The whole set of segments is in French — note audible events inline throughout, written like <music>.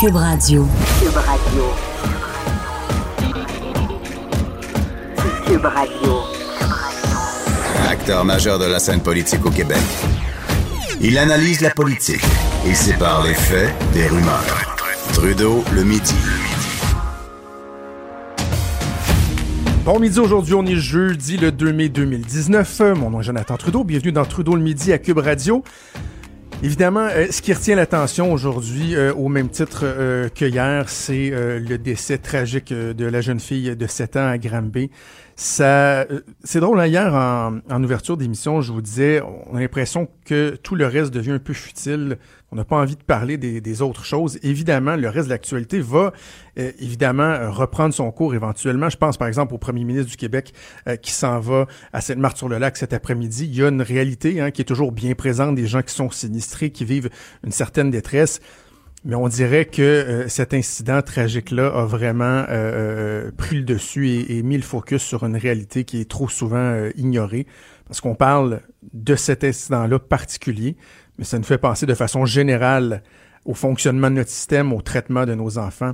Cube Radio. Cube Radio. Cube Radio. Acteur majeur de la scène politique au Québec. Il analyse la politique et sépare les faits des rumeurs. Trudeau le midi. Bon midi, aujourd'hui on est jeudi le 2 mai 2019. Mon nom est Jonathan Trudeau, bienvenue dans Trudeau le midi à Cube Radio. Évidemment, euh, ce qui retient l'attention aujourd'hui, euh, au même titre euh, que hier, c'est le décès tragique de la jeune fille de 7 ans à Granby. Ça, c'est drôle. Hein, hier, en, en ouverture d'émission, je vous disais, on a l'impression que tout le reste devient un peu futile. On n'a pas envie de parler des, autres choses. Évidemment, le reste de l'actualité va euh, évidemment reprendre son cours éventuellement. Je pense par exemple au premier ministre du Québec euh, qui s'en va à Sainte-Marthe-sur-le-Lac cet après-midi. Il y a une réalité hein, qui est toujours bien présente, des gens qui sont sinistrés, qui vivent une certaine détresse. Mais on dirait que euh, cet incident tragique-là a vraiment euh, pris le dessus et, et, mis le focus sur une réalité qui est trop souvent euh, ignorée. Parce qu'on parle de cet incident-là particulier, mais ça nous fait penser de façon générale au fonctionnement de notre système, au traitement de nos enfants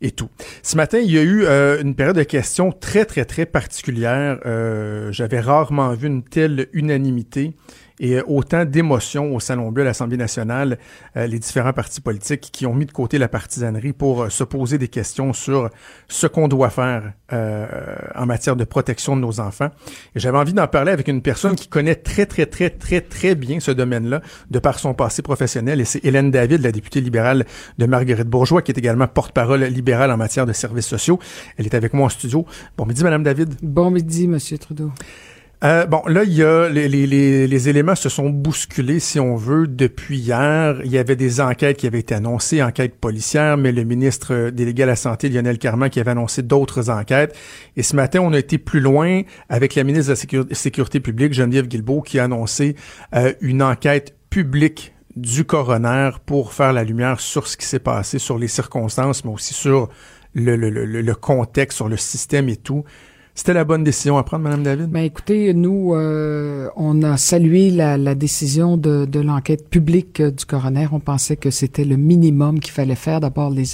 et tout. Ce matin, il y a eu euh, une période de questions très, très, très particulière. Euh, J'avais rarement vu une telle unanimité et autant d'émotions au Salon Bleu à l'Assemblée nationale, euh, les différents partis politiques qui ont mis de côté la partisanerie pour euh, se poser des questions sur ce qu'on doit faire euh, en matière de protection de nos enfants. Et j'avais envie d'en parler avec une personne qui connaît très, très, très, très, très bien ce domaine-là, de par son passé professionnel, et c'est Hélène David, la députée libérale de Marguerite Bourgeois, qui est également porte-parole libérale en matière de services sociaux. Elle est avec moi en studio. Bon midi, Madame David. Bon midi, Monsieur Trudeau. Euh, bon, là, il y a les, les, les, les, éléments se sont bousculés, si on veut, depuis hier. Il y avait des enquêtes qui avaient été annoncées, enquêtes policières, mais le ministre délégué à la Santé, Lionel Carman, qui avait annoncé d'autres enquêtes. Et ce matin, on a été plus loin avec la ministre de la Sécurité publique, Geneviève Guilbeault, qui a annoncé euh, une enquête publique du coroner pour faire la lumière sur ce qui s'est passé, sur les circonstances, mais aussi sur le, le, le, le contexte, sur le système et tout. C'était la bonne décision à prendre, Madame David? Ben écoutez, nous, euh, on a salué la, la décision de, de l'enquête publique du coroner. On pensait que c'était le minimum qu'il fallait faire. D'abord, les,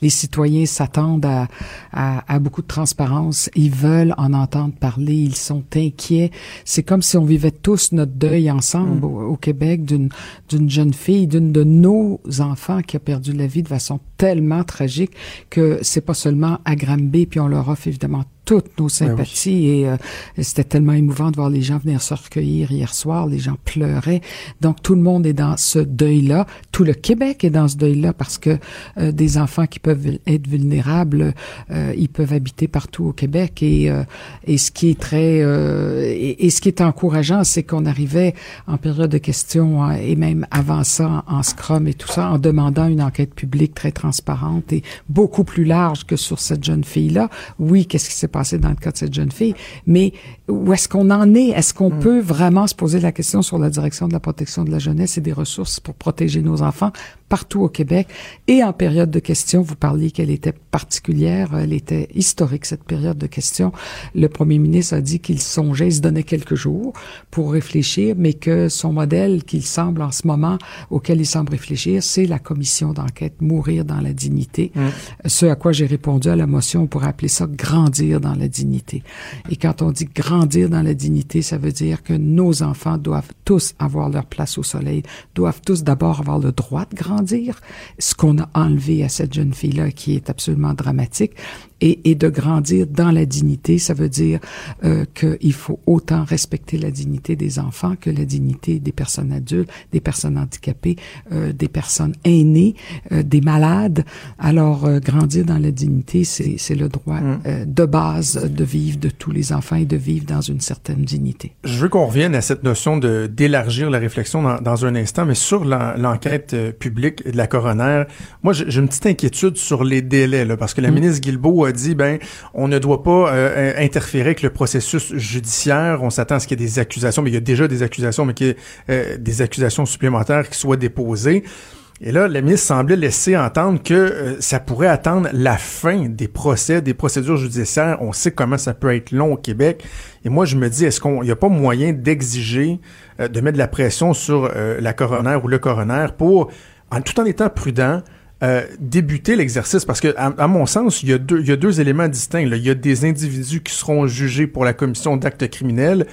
les citoyens s'attendent à, à, à, beaucoup de transparence. Ils veulent en entendre parler. Ils sont inquiets. C'est comme si on vivait tous notre deuil ensemble mm. au, au, Québec d'une d'une jeune fille, d'une de nos enfants qui a perdu la vie de façon tellement tragique que c'est pas seulement à Granby, puis on leur offre évidemment toutes nos sympathies oui. et euh, c'était tellement émouvant de voir les gens venir se recueillir hier soir, les gens pleuraient. Donc tout le monde est dans ce deuil-là, tout le Québec est dans ce deuil-là parce que euh, des enfants qui peuvent être vulnérables, euh, ils peuvent habiter partout au Québec et euh, et ce qui est très et, et, ce qui est encourageant, c'est qu'on arrivait en période de questions hein, et même avant ça en scrum et tout ça en demandant une enquête publique très transparente et beaucoup plus large que sur cette jeune fille-là. Oui, qu'est-ce qui s'est passé? Passé dans le cas de cette jeune fille, mais où est-ce qu'on en est? Est-ce qu'on mm. peut vraiment se poser la question sur la direction de la protection de la jeunesse et des ressources pour protéger nos enfants? Partout au Québec? Et en période de questions, vous parliez qu'elle était particulière, elle était historique, cette période de questions. Le premier ministre a dit qu'il songeait, il se donnait quelques jours pour réfléchir, mais que son modèle qu'il semble en ce moment, auquel il semble réfléchir, c'est la commission d'enquête Mourir dans la dignité. Mm. Ce à quoi j'ai répondu à la motion, on pourrait appeler ça grandir dans la dignité. Et quand on dit grandir dans la dignité, ça veut dire que nos enfants doivent tous avoir leur place au soleil, doivent tous d'abord avoir le droit de grandir, ce qu'on a enlevé à cette jeune fille-là qui est absolument dramatique, et, et, de grandir dans la dignité, ça veut dire euh, qu'il faut autant respecter la dignité des enfants que la dignité des personnes adultes, des personnes handicapées, euh, des personnes aînées, euh, des malades. Alors, grandir dans la dignité, c'est le droit mm. Euh, de base de vivre de tous les enfants et de vivre dans une certaine dignité. Je veux qu'on revienne à cette notion de d'élargir la réflexion dans, dans, un instant, mais sur l'enquête publique de la coroner, moi j'ai une petite inquiétude sur les délais, là, parce que la mm. ministre Guilbeault dit ben on ne doit pas euh, interférer avec le processus judiciaire. On s'attend à ce qu'il y ait des accusations, mais il y a déjà des accusations, mais qu'il y ait euh, des accusations supplémentaires qui soient déposées. Et là, la ministre semblait laisser entendre que euh, ça pourrait attendre la fin des procès, des procédures judiciaires. On sait comment ça peut être long au Québec. Et moi, je me dis, est-ce qu'on n'y a pas moyen d'exiger, de mettre de la pression sur la coroner ou le coroner pour, tout en étant prudent, euh, débuter l'exercice parce que, à, mon sens, il y, a deux, il y a deux éléments distincts. Là. Il y a des individus qui seront jugés pour la commission d'actes criminels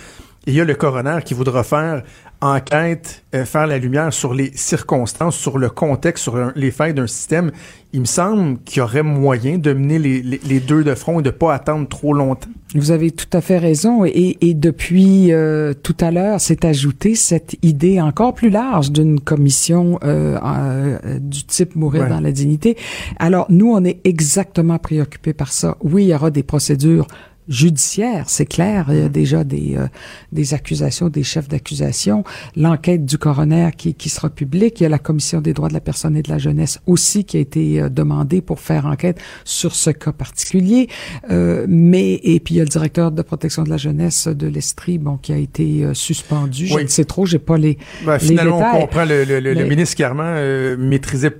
et il y a le coroner qui voudra faire enquête, euh, faire la lumière sur les circonstances, sur le contexte, sur les faits d'un système. Il me semble qu'il y aurait moyen de mener les, les, deux de front et de pas attendre trop longtemps. Vous avez tout à fait raison. Et, et depuis euh, tout à l'heure, s'est ajoutée cette idée encore plus large d'une commission euh, euh du type mourir dans la dignité. Alors nous, on est exactement préoccupés par ça. Oui, il y aura des procédures judiciaire, c'est clair. Il y a déjà des, euh, des accusations, des chefs d'accusation. L'enquête du coroner qui, qui sera publique. Il y a la commission des droits de la personne et de la jeunesse aussi qui a été euh, demandée pour faire enquête sur ce cas particulier. Euh, mais et puis il y a le directeur de protection de la jeunesse de l'Estrie, bon, qui a été suspendu. Oui. Je ne sais trop, j'ai pas les, ben, finalement, on comprend le, le, le, ministre Carman maîtrisait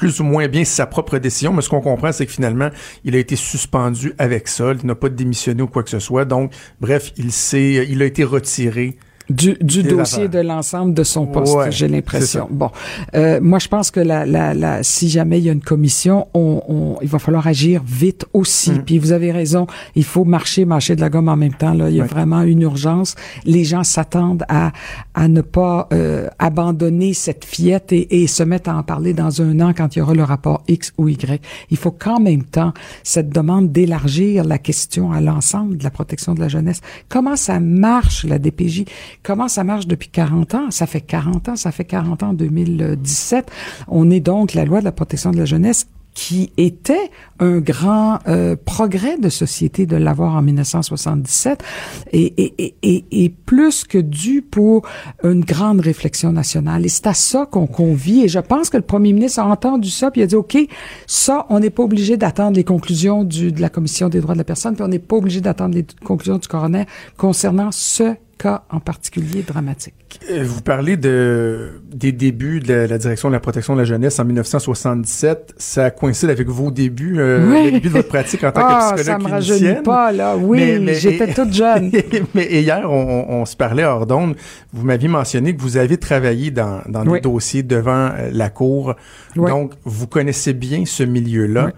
plus ou moins bien sa propre décision, mais ce qu'on comprend, c'est que finalement, il a été suspendu avec ça, il n'a pas démissionné ou quoi que ce soit. Donc, bref, il s'est, il a été retiré du, du dossier de l'ensemble de son poste, j'ai l'impression. Bon, euh, moi je pense que la, la, la, si jamais il y a une commission, on, on il va falloir agir vite aussi. Mm. Puis vous avez raison, il faut marcher, marcher de la gomme en même temps. Là, il y a vraiment une urgence. Les gens s'attendent à à ne pas euh, abandonner cette fiette et, et se mettre à en parler dans un an quand il y aura le rapport X ou Y. Il faut qu'en même temps cette demande d'élargir la question à l'ensemble de la protection de la jeunesse. Comment ça marche la DPJ? Comment ça marche depuis 40 ans? Ça fait 40 ans, ça fait 40 ans en 2017. On est donc la loi de la protection de la jeunesse qui était un grand euh, progrès de société de l'avoir en 1977 et, et, et, et, plus que dû pour une grande réflexion nationale. Et c'est à ça qu'on convie. Et je pense que le premier ministre a entendu ça puis il a dit, OK, ça, on n'est pas obligé d'attendre les conclusions du, de la Commission des droits de la personne puis on n'est pas obligé d'attendre les conclusions du coroner concernant ce cas en particulier dramatique. Euh, vous parlez de, des débuts de la, direction de la protection de la jeunesse en 1977. Ça coïncide avec vos débuts, euh, le début de votre pratique en tant ah, que psychologue ça me rajeunit pas, là. Oui, j'étais toute jeune. <laughs> mais hier, on, on, se parlait hors d'onde. Vous m'aviez mentionné que vous avez travaillé dans, dans des dossiers devant euh, la Cour. Donc, vous connaissez bien ce milieu-là.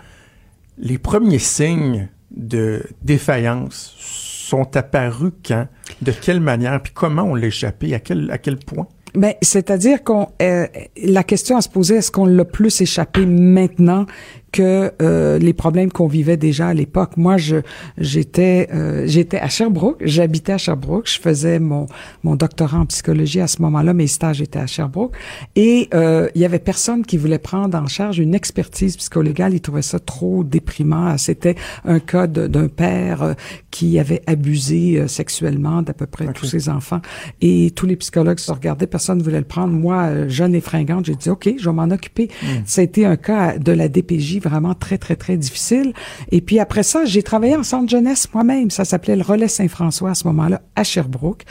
Les premiers signes de défaillance sont apparus quand, de quelle manière, puis comment on l'a échappé, à quel, à quel point? Ben, c'est-à-dire qu'on euh, la question à se poser est-ce qu'on l'a plus échappé maintenant que euh, les problèmes qu'on vivait déjà à l'époque. Moi, je j'étais euh, j'étais à Sherbrooke, j'habitais à Sherbrooke, je faisais mon mon doctorat en psychologie à ce moment-là, mes stages étaient à Sherbrooke et euh, il y avait personne qui voulait prendre en charge une expertise psycholégale, il trouvait ça trop déprimant. C'était un cas d'un père euh, qui avait abusé euh, sexuellement d'à peu près tous ses enfants et tous les psychologues se regardaient, personne ne voulait le prendre. Moi, jeune et fringante, j'ai dit OK, je vais m'en occuper. Mmh. Ça a été un cas de la DPJ vraiment très, très, très difficile. Et puis après ça, j'ai travaillé en centre jeunesse moi-même. Ça s'appelait le Relais Saint-François à ce moment-là, à Sherbrooke.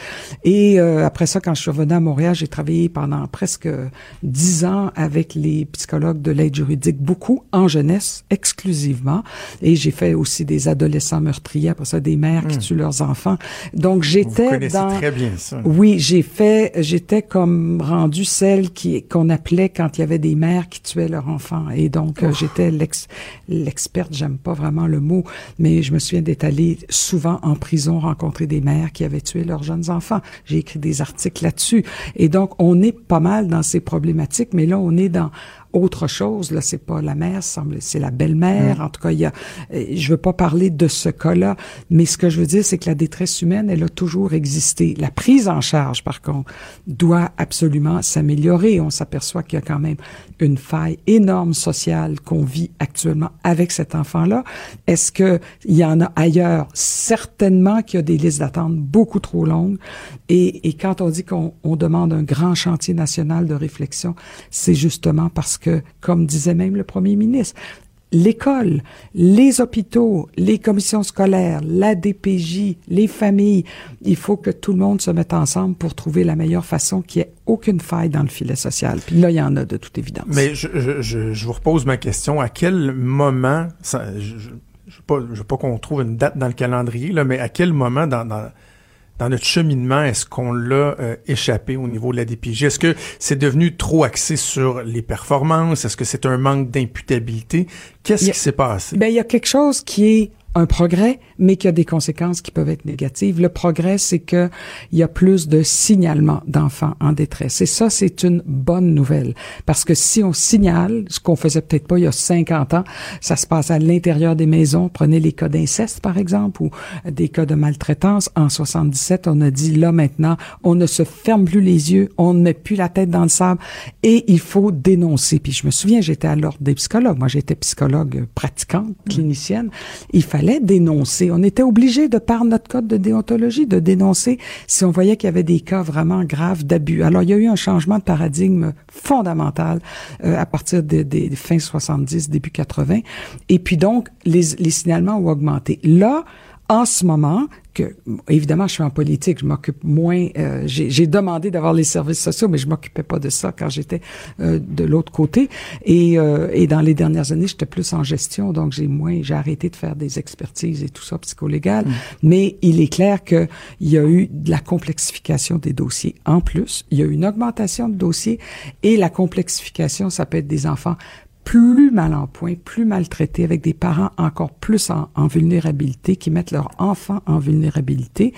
Et euh, après ça, quand je suis revenue à Montréal, j'ai travaillé pendant presque dix ans avec les psychologues de l'aide juridique, beaucoup en jeunesse, exclusivement. Et j'ai fait aussi des adolescents meurtriers, après ça, des mères qui hmm. tuent leurs enfants. Donc j'étais dans... très bien ça. Oui, j'ai fait, j'étais comme rendue celle qui qu'on appelait quand il y avait des mères qui tuaient leurs enfants. Et donc euh, j'étais l'experte, j'aime pas vraiment le mot, mais je me souviens d'être allée souvent en prison rencontrer des mères qui avaient tué leurs jeunes enfants. J'ai écrit des articles là-dessus. Et donc, on est pas mal dans ces problématiques, mais là, on est dans autre chose. Là, c'est pas la mère, c'est la belle-mère. Mm. En tout cas, il y a, euh, je veux pas parler de ce cas-là, mais ce que je veux dire, c'est que la détresse humaine, elle a toujours existé. La prise en charge, par contre, doit absolument s'améliorer. On s'aperçoit qu'il y a quand même une faille énorme sociale qu'on vit actuellement avec cet enfant-là. Est-ce que il y en a ailleurs? Certainement qu'il y a des listes d'attente beaucoup trop longues. Et, et quand on dit qu'on demande un grand chantier national de réflexion, c'est justement parce que, comme disait même le premier ministre, l'école, les hôpitaux, les commissions scolaires, la DPJ, les familles, il faut que tout le monde se mette ensemble pour trouver la meilleure façon qui ait aucune faille dans le filet social. Puis là, il y en a de toute évidence. Mais je, je, je vous repose ma question. À quel moment, je ne veux pas, qu'on trouve une date dans le calendrier, là, mais à quel moment dans dans notre cheminement, est-ce qu'on l'a euh, échappé au niveau de la DPJ? Est-ce que c'est devenu trop axé sur les performances? Est-ce que c'est un manque d'imputabilité? Qu'est-ce qui s'est passé? Ben, il y a quelque chose qui est un progrès, mais qui a des conséquences qui peuvent être négatives. Le progrès, c'est que il y a plus de signalement d'enfants en détresse. Et ça, c'est une bonne nouvelle. Parce que si on signale, ce qu'on faisait peut-être pas il y a 50 ans, ça se passe à l'intérieur des maisons. Prenez les cas d'inceste, par exemple, ou des cas de maltraitance. En 77, on a dit, là, maintenant, on ne se ferme plus les yeux, on ne met plus la tête dans le sable et il faut dénoncer. Puis je me souviens, j'étais à l'ordre des psychologues. Moi, j'étais psychologue pratiquante, clinicienne. Il fallait On était obligé, de par notre code de déontologie, de dénoncer si on voyait qu'il y avait des cas vraiment graves d'abus. Alors, il y a eu un changement de paradigme fondamental euh, à partir des, des, fins 70, début 80. Et puis donc, les, les signalements ont augmenté. Là, en ce moment, que évidemment je suis en politique, je m'occupe moins. Euh, j'ai demandé d'avoir les services sociaux, mais je m'occupais pas de ça quand j'étais euh, de l'autre côté. Et, euh, et dans les dernières années, j'étais plus en gestion, donc j'ai moins, j'ai arrêté de faire des expertises et tout ça psycholégal. Mm. Mais il est clair que il y a eu de la complexification des dossiers. En plus, il y a eu une augmentation de dossiers et la complexification, ça peut être des enfants plus mal en point, plus maltraités, avec des parents encore plus en, vulnérabilité, qui mettent leurs enfants en vulnérabilité.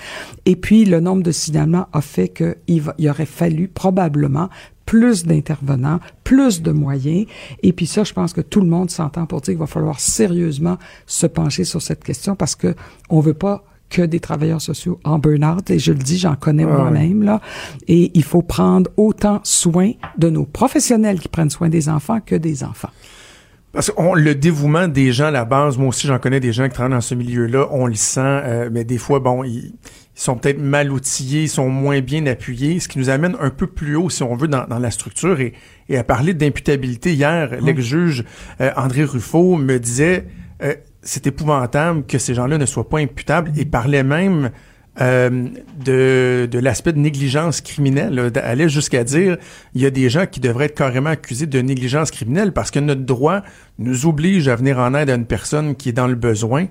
Et puis, le nombre de signalements a fait qu'il il aurait fallu probablement plus d'intervenants, plus de moyens. Et puis ça, je pense que tout le monde s'entend pour dire qu'il va falloir sérieusement se pencher sur cette question parce que on veut pas que des travailleurs sociaux en burn-out. Et je le dis, j'en connais moi-même, là. Et il faut prendre autant soin de nos professionnels qui prennent soin des enfants que des enfants. Parce que le dévouement des gens à la base, moi aussi j'en connais des gens qui travaillent dans ce milieu-là, on le sent, euh, mais des fois, bon, ils, sont peut-être mal outillés, ils sont moins bien appuyés, ce qui nous amène un peu plus haut, si on veut, dans, la structure. Et, et à parler d'imputabilité, hier, l'ex-juge euh, André Ruffo me disait, euh, c'est épouvantable que ces gens-là ne soient pas imputables et parlait même euh, de, de l'aspect de négligence criminelle. allait jusqu'à dire il y a des gens qui devraient être carrément accusés de négligence criminelle parce que notre droit nous oblige à venir en aide à une personne qui est dans le besoin.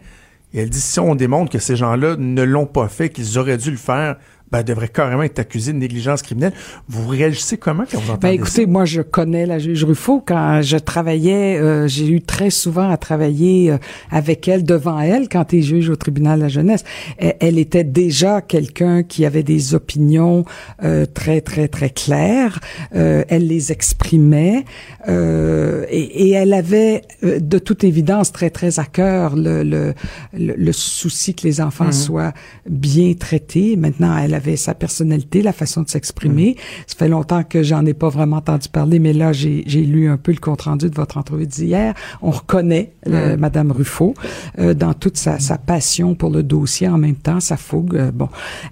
Et elle dit si on démontre que ces gens-là ne l'ont pas fait, qu'ils auraient dû le faire, ben, devrait carrément être accusé de négligence criminelle. Vous réagissez comment quand vous entendez ben, écoutez, moi, je connais la juge Ruffo. Quand je travaillais, euh, j'ai eu très souvent à travailler euh, avec elle, devant elle, quand elle juge au tribunal de la jeunesse. Elle, était déjà quelqu'un qui avait des opinions euh, très, très, très claires. elle les exprimait et, et, elle avait, de toute évidence, très, très à cœur le, le, le, souci que les enfants mhm. soient bien traités. Maintenant, elle avait sa personnalité, la façon de s'exprimer. Mm. Ça fait longtemps que j'en ai pas vraiment entendu parler, mais là, j'ai lu un peu le compte-rendu de votre entrevue d'hier. On reconnaît euh, mm. Madame Ruffo euh, dans toute sa, sa, passion pour le dossier en même temps, sa fougue. Euh, bon.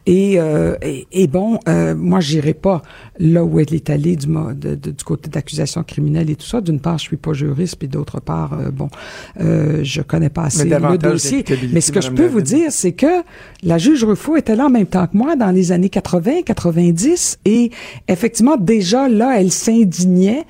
Et, et, et, bon, moi, j'irai pas là où elle est allée du, de, du côté d'accusation criminelle et tout ça. D'une part, je suis pas juriste, puis d'autre part, bon, je connais pas assez le dossier. Mais ce que je peux vous dire, c'est que la juge Ruffo était là en même temps que moi dans les les années 80, 90, et effectivement, déjà là, elle s'indignait,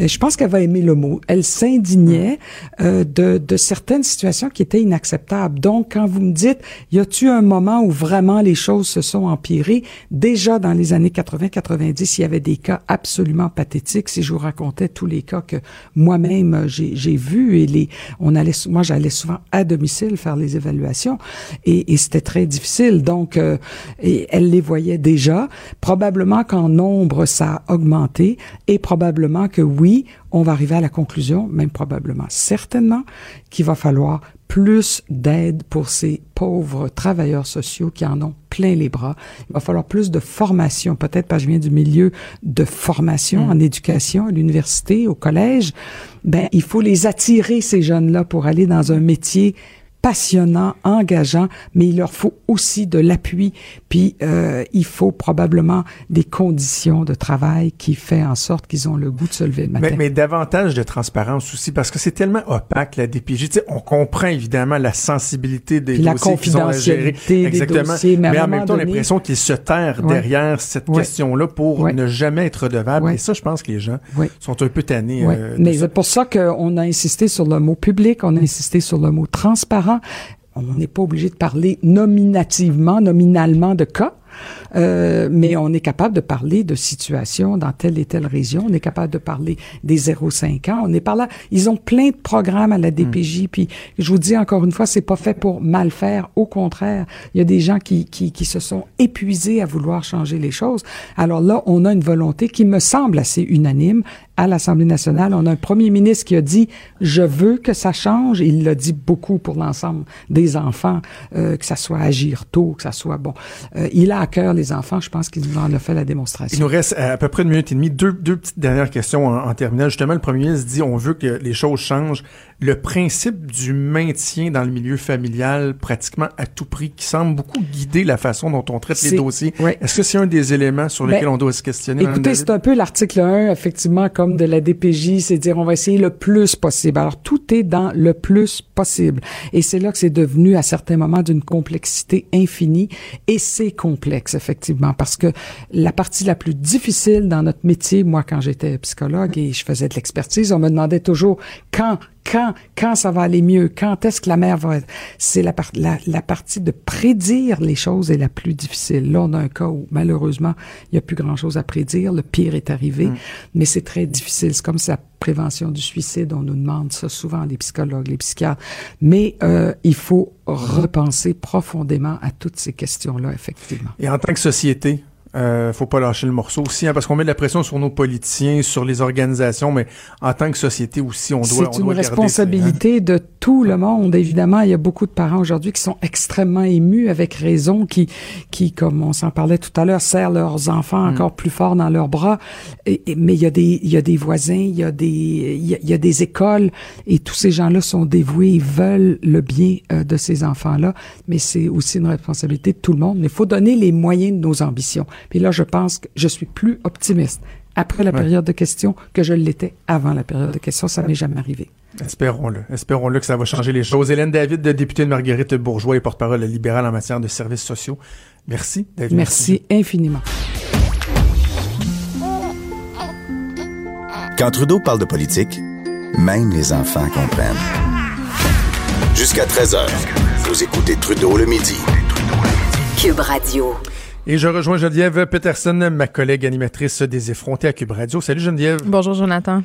euh, je pense qu'elle va aimer le mot, elle s'indignait euh, de, de certaines situations qui étaient inacceptables. Donc, quand vous me dites, y a-tu un moment où vraiment les choses se sont empirées? Déjà dans les années 80-90, il y avait des cas absolument pathétiques. Si je vous racontais tous les cas que moi-même euh, j'ai vus et les, on allait, moi j'allais souvent à domicile faire les évaluations et, et c'était très difficile. Donc, euh, et elle les voyait déjà. Probablement qu'en nombre, ça a augmenté et probablement que oui, on va arriver à la conclusion, même probablement, certainement, qu'il va falloir plus d'aide pour ces pauvres travailleurs sociaux qui en ont plein les bras. Il va falloir plus de formation, peut-être parce que je viens du milieu de formation mm. en éducation, à l'université, au collège. Ben, il faut les attirer, ces jeunes-là, pour aller dans un métier passionnant, engageant, mais il leur faut aussi de l'appui. Puis euh, il faut probablement des conditions de travail qui fait en sorte qu'ils ont le goût de se lever le matin. Mais, mais davantage de transparence aussi, parce que c'est tellement opaque la DPJ. Tu sais, on comprend évidemment la sensibilité des Puis dossiers la confidentialité Exactement. Des dossiers, mais, en même temps, l'impression qu'ils se terrent derrière cette question-là pour ne jamais être redevable. Et ça, je pense que les gens sont un peu tannés. Euh, mais c'est pour ça qu'on a insisté sur le mot public, on a insisté sur le mot transparent on n'est pas obligé de parler nominativement, nominalement de cas. Euh, mais on est capable de parler de situations dans telle et telle région. On est capable de parler des 0,5 ans. On est par là. Ils ont plein de programmes à la DPJ. Puis je vous dis encore une fois, c'est pas fait pour mal faire. Au contraire, il y a des gens qui, qui, qui se sont épuisés à vouloir changer les choses. Alors là, on a une volonté qui me semble assez unanime à l'Assemblée nationale. On a un premier ministre qui a dit je veux que ça change. Il l'a dit beaucoup pour l'ensemble des enfants, euh, que ça soit agir tôt, que ça soit bon. Euh, il a à cœur les enfants. Je pense qu'il nous en a fait la démonstration. Il nous reste à peu près une minute et demie. Deux, deux petites dernières questions en, en terminale. Justement, le premier ministre dit on veut que les choses changent. Le principe du maintien dans le milieu familial, pratiquement à tout prix, qui semble beaucoup guider la façon dont on traite les dossiers. ouais. Est-ce que c'est un des éléments sur lesquels Ben, on doit se questionner? Écoutez, c'est un peu l'article 1, effectivement, comme de la DPJ, c'est dire on va essayer le plus possible. Alors, tout est dans le plus possible. Et c'est là que c'est devenu, à certains moments, d'une complexité infinie. Et c'est complexe, effectivement, parce que la partie la plus difficile dans notre métier, moi, quand j'étais psychologue et je faisais de l'expertise, on me demandait toujours quand quand, quand ça va aller mieux, quand est-ce que la mère va être. C'est la, par- la, la partie de prédire les choses est la plus difficile. Là, on a un cas où, malheureusement, il n'y a plus grand-chose à prédire. Le pire est arrivé, mais c'est très difficile. C'est comme sa prévention du suicide. On nous demande ça souvent, les psychologues, les psychiatres. Mais euh, il faut repenser profondément à toutes ces questions-là, effectivement. Et en tant que société, euh, faut pas lâcher le morceau aussi, hein, parce qu'on met de la pression sur nos politiciens, sur les organisations, mais en tant que société aussi, on doit. C'est doit une garder, responsabilité de tout le monde, évidemment. Il y a beaucoup de parents aujourd'hui qui sont extrêmement émus, avec raison, qui, qui, comme on s'en parlait tout à l'heure, serrent leurs enfants Mm. encore plus fort dans leurs bras. Et, et- mais il y a des, il y a des voisins, il y a des, il y a, il y a des écoles, et tous ces gens-là sont dévoués, ils veulent le bien euh, de ces enfants-là. Mais c'est aussi une responsabilité de tout le monde. Mais il faut donner les moyens de nos ambitions. Puis là, je pense que je suis plus optimiste après la Ouais. période de questions que je l'étais avant la période de questions. Ça m'est jamais arrivé. Espérons-le. Espérons-le que ça va changer les choses. Hélène David, députée de Marguerite Bourgeois et porte-parole libérale en matière de services sociaux. Merci, David. Merci infiniment. Quand Trudeau parle de politique, même les enfants comprennent. Jusqu'à 13h, vous écoutez Trudeau le midi. Cube Radio. Et je rejoins Geneviève Peterson, ma collègue animatrice des effrontés à Cube Radio. Salut Geneviève. Bonjour Jonathan.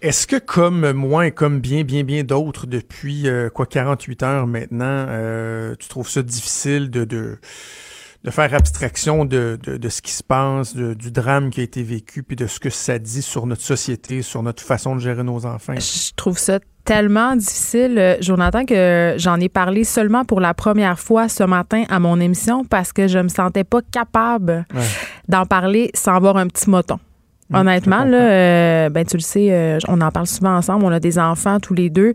Est-ce que comme moi et comme bien, bien, bien d'autres depuis euh, quoi 48 heures maintenant, euh, tu trouves ça difficile de, de, de faire abstraction de, de, de ce qui se passe, de- du drame qui a été vécu, puis de ce que ça dit sur notre société, sur notre façon de gérer nos enfants? Je trouve ça tellement difficile, euh, Jonathan, que j'en ai parlé seulement pour la première fois ce matin à mon émission parce que je me sentais pas capable Ouais. d'en parler sans avoir un petit moton. Mmh, Honnêtement, là, <laughs> euh, ben tu le sais, euh, on en parle souvent ensemble. On a des enfants tous les deux,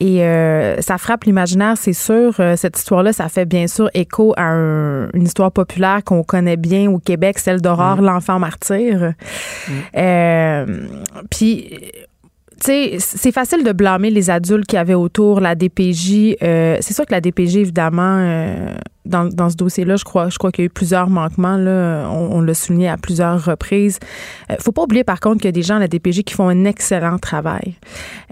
et euh, ça frappe l'imaginaire, c'est sûr. Euh, cette histoire-là, ça fait bien sûr écho à un- une histoire populaire qu'on connaît bien au Québec, celle d'Aurore, l'enfant martyr. Euh, Puis c'est facile de blâmer les adultes qui avaient autour la DPJ. Euh, c'est sûr que la DPJ, évidemment, euh, dans, dans ce dossier-là, je crois, je crois qu'il y a eu plusieurs manquements. Là, on, on l'a souligné à plusieurs reprises. Euh, faut pas oublier, par contre, qu'il y a des gens à la DPJ qui font un excellent travail.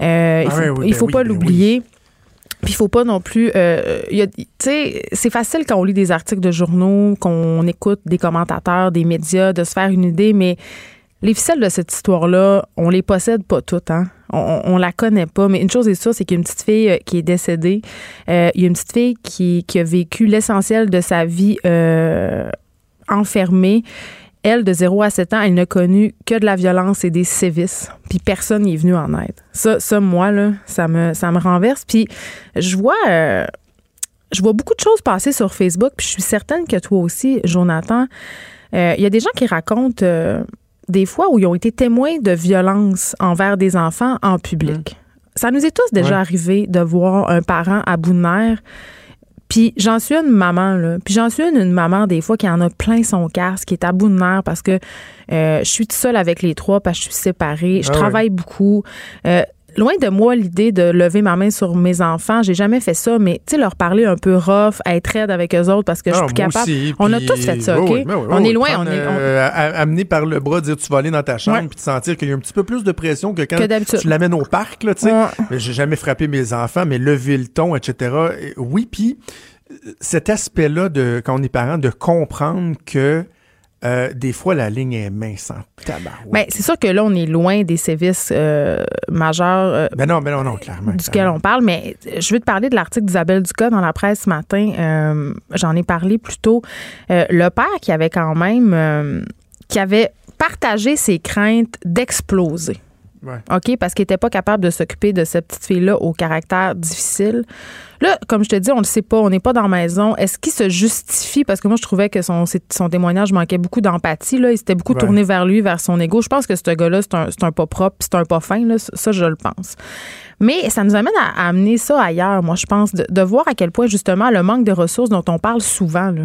Euh, il Ah faut, oui, oui, il ben faut oui, pas ben l'oublier. Puis il faut pas non plus. euh, c'est facile quand on lit des articles de journaux, qu'on écoute des commentateurs, des médias, de se faire une idée, mais les ficelles de cette histoire-là, on les possède pas toutes, hein. On, on, la connaît pas. Mais une chose est sûre, c'est qu'il y a une petite fille euh, qui est décédée. Euh, il y a une petite fille qui, qui a vécu l'essentiel de sa vie euh, enfermée. Elle, de 0 à 7 ans, elle n'a connu que de la violence et des sévices. Puis personne n'y est venu en aide. Ça, ça moi, là, ça me, ça me renverse. Puis je vois... euh, je vois beaucoup de choses passer sur Facebook, puis je suis certaine que toi aussi, Jonathan, euh, il y a des gens qui racontent euh, des fois où ils ont été témoins de violence envers des enfants en public. Ça nous est tous déjà Ouais. arrivé de voir un parent à bout de nerfs. Puis j'en suis une maman, là. Puis j'en suis une, une maman, des fois, qui en a plein son casque, qui est à bout de nerfs parce que euh, je suis toute seule avec les trois, parce que je suis séparée. Je Ah travaille beaucoup. Euh, loin de moi l'idée de lever ma main sur mes enfants. J'ai jamais fait ça, mais tu sais, leur parler un peu rough, être raide avec eux autres parce que je Ah, suis plus moi capable. aussi, on a tous fait ça, OK? oui, oui, oui, on est loin, prendre, on est. on- euh, amener par le bras, dire tu vas aller dans ta chambre, puis te sentir qu'il y a un petit peu plus de pression que quand Que tu l'amènes au parc, là, tu sais. Ouais. J'ai jamais frappé mes enfants, mais lever le ton, etc. Et oui, puis cet aspect-là de quand on est parent de comprendre que euh, des fois la ligne est mince en tabarouette. Ben, c'est sûr que là, on est loin des sévices euh, majeurs euh, Ben non, ben non, non, clairement. duquel clairement. on parle, mais je veux te parler de l'article d'Isabelle Ducas dans la presse ce matin. Euh, J'en ai parlé plus tôt. Euh, le père qui avait quand même, euh, qui avait partagé ses craintes d'exploser. Ouais. OK, parce qu'il n'était pas capable de s'occuper de cette petite fille-là au caractère difficile. Là, comme je te dis, on ne le sait pas, on n'est pas dans la maison. Est-ce qu'il se justifie? Parce que moi, je trouvais que son, son témoignage manquait beaucoup d'empathie. Là. Il s'était beaucoup Ouais. tourné vers lui, vers son ego. Je pense que ce gars-là, c'est un, c'est un pas propre, c'est un pas fin. Là. Ça, je le pense. Mais ça nous amène à, amener ça ailleurs, moi, je pense, de, voir à quel point, justement, le manque de ressources dont on parle souvent, là,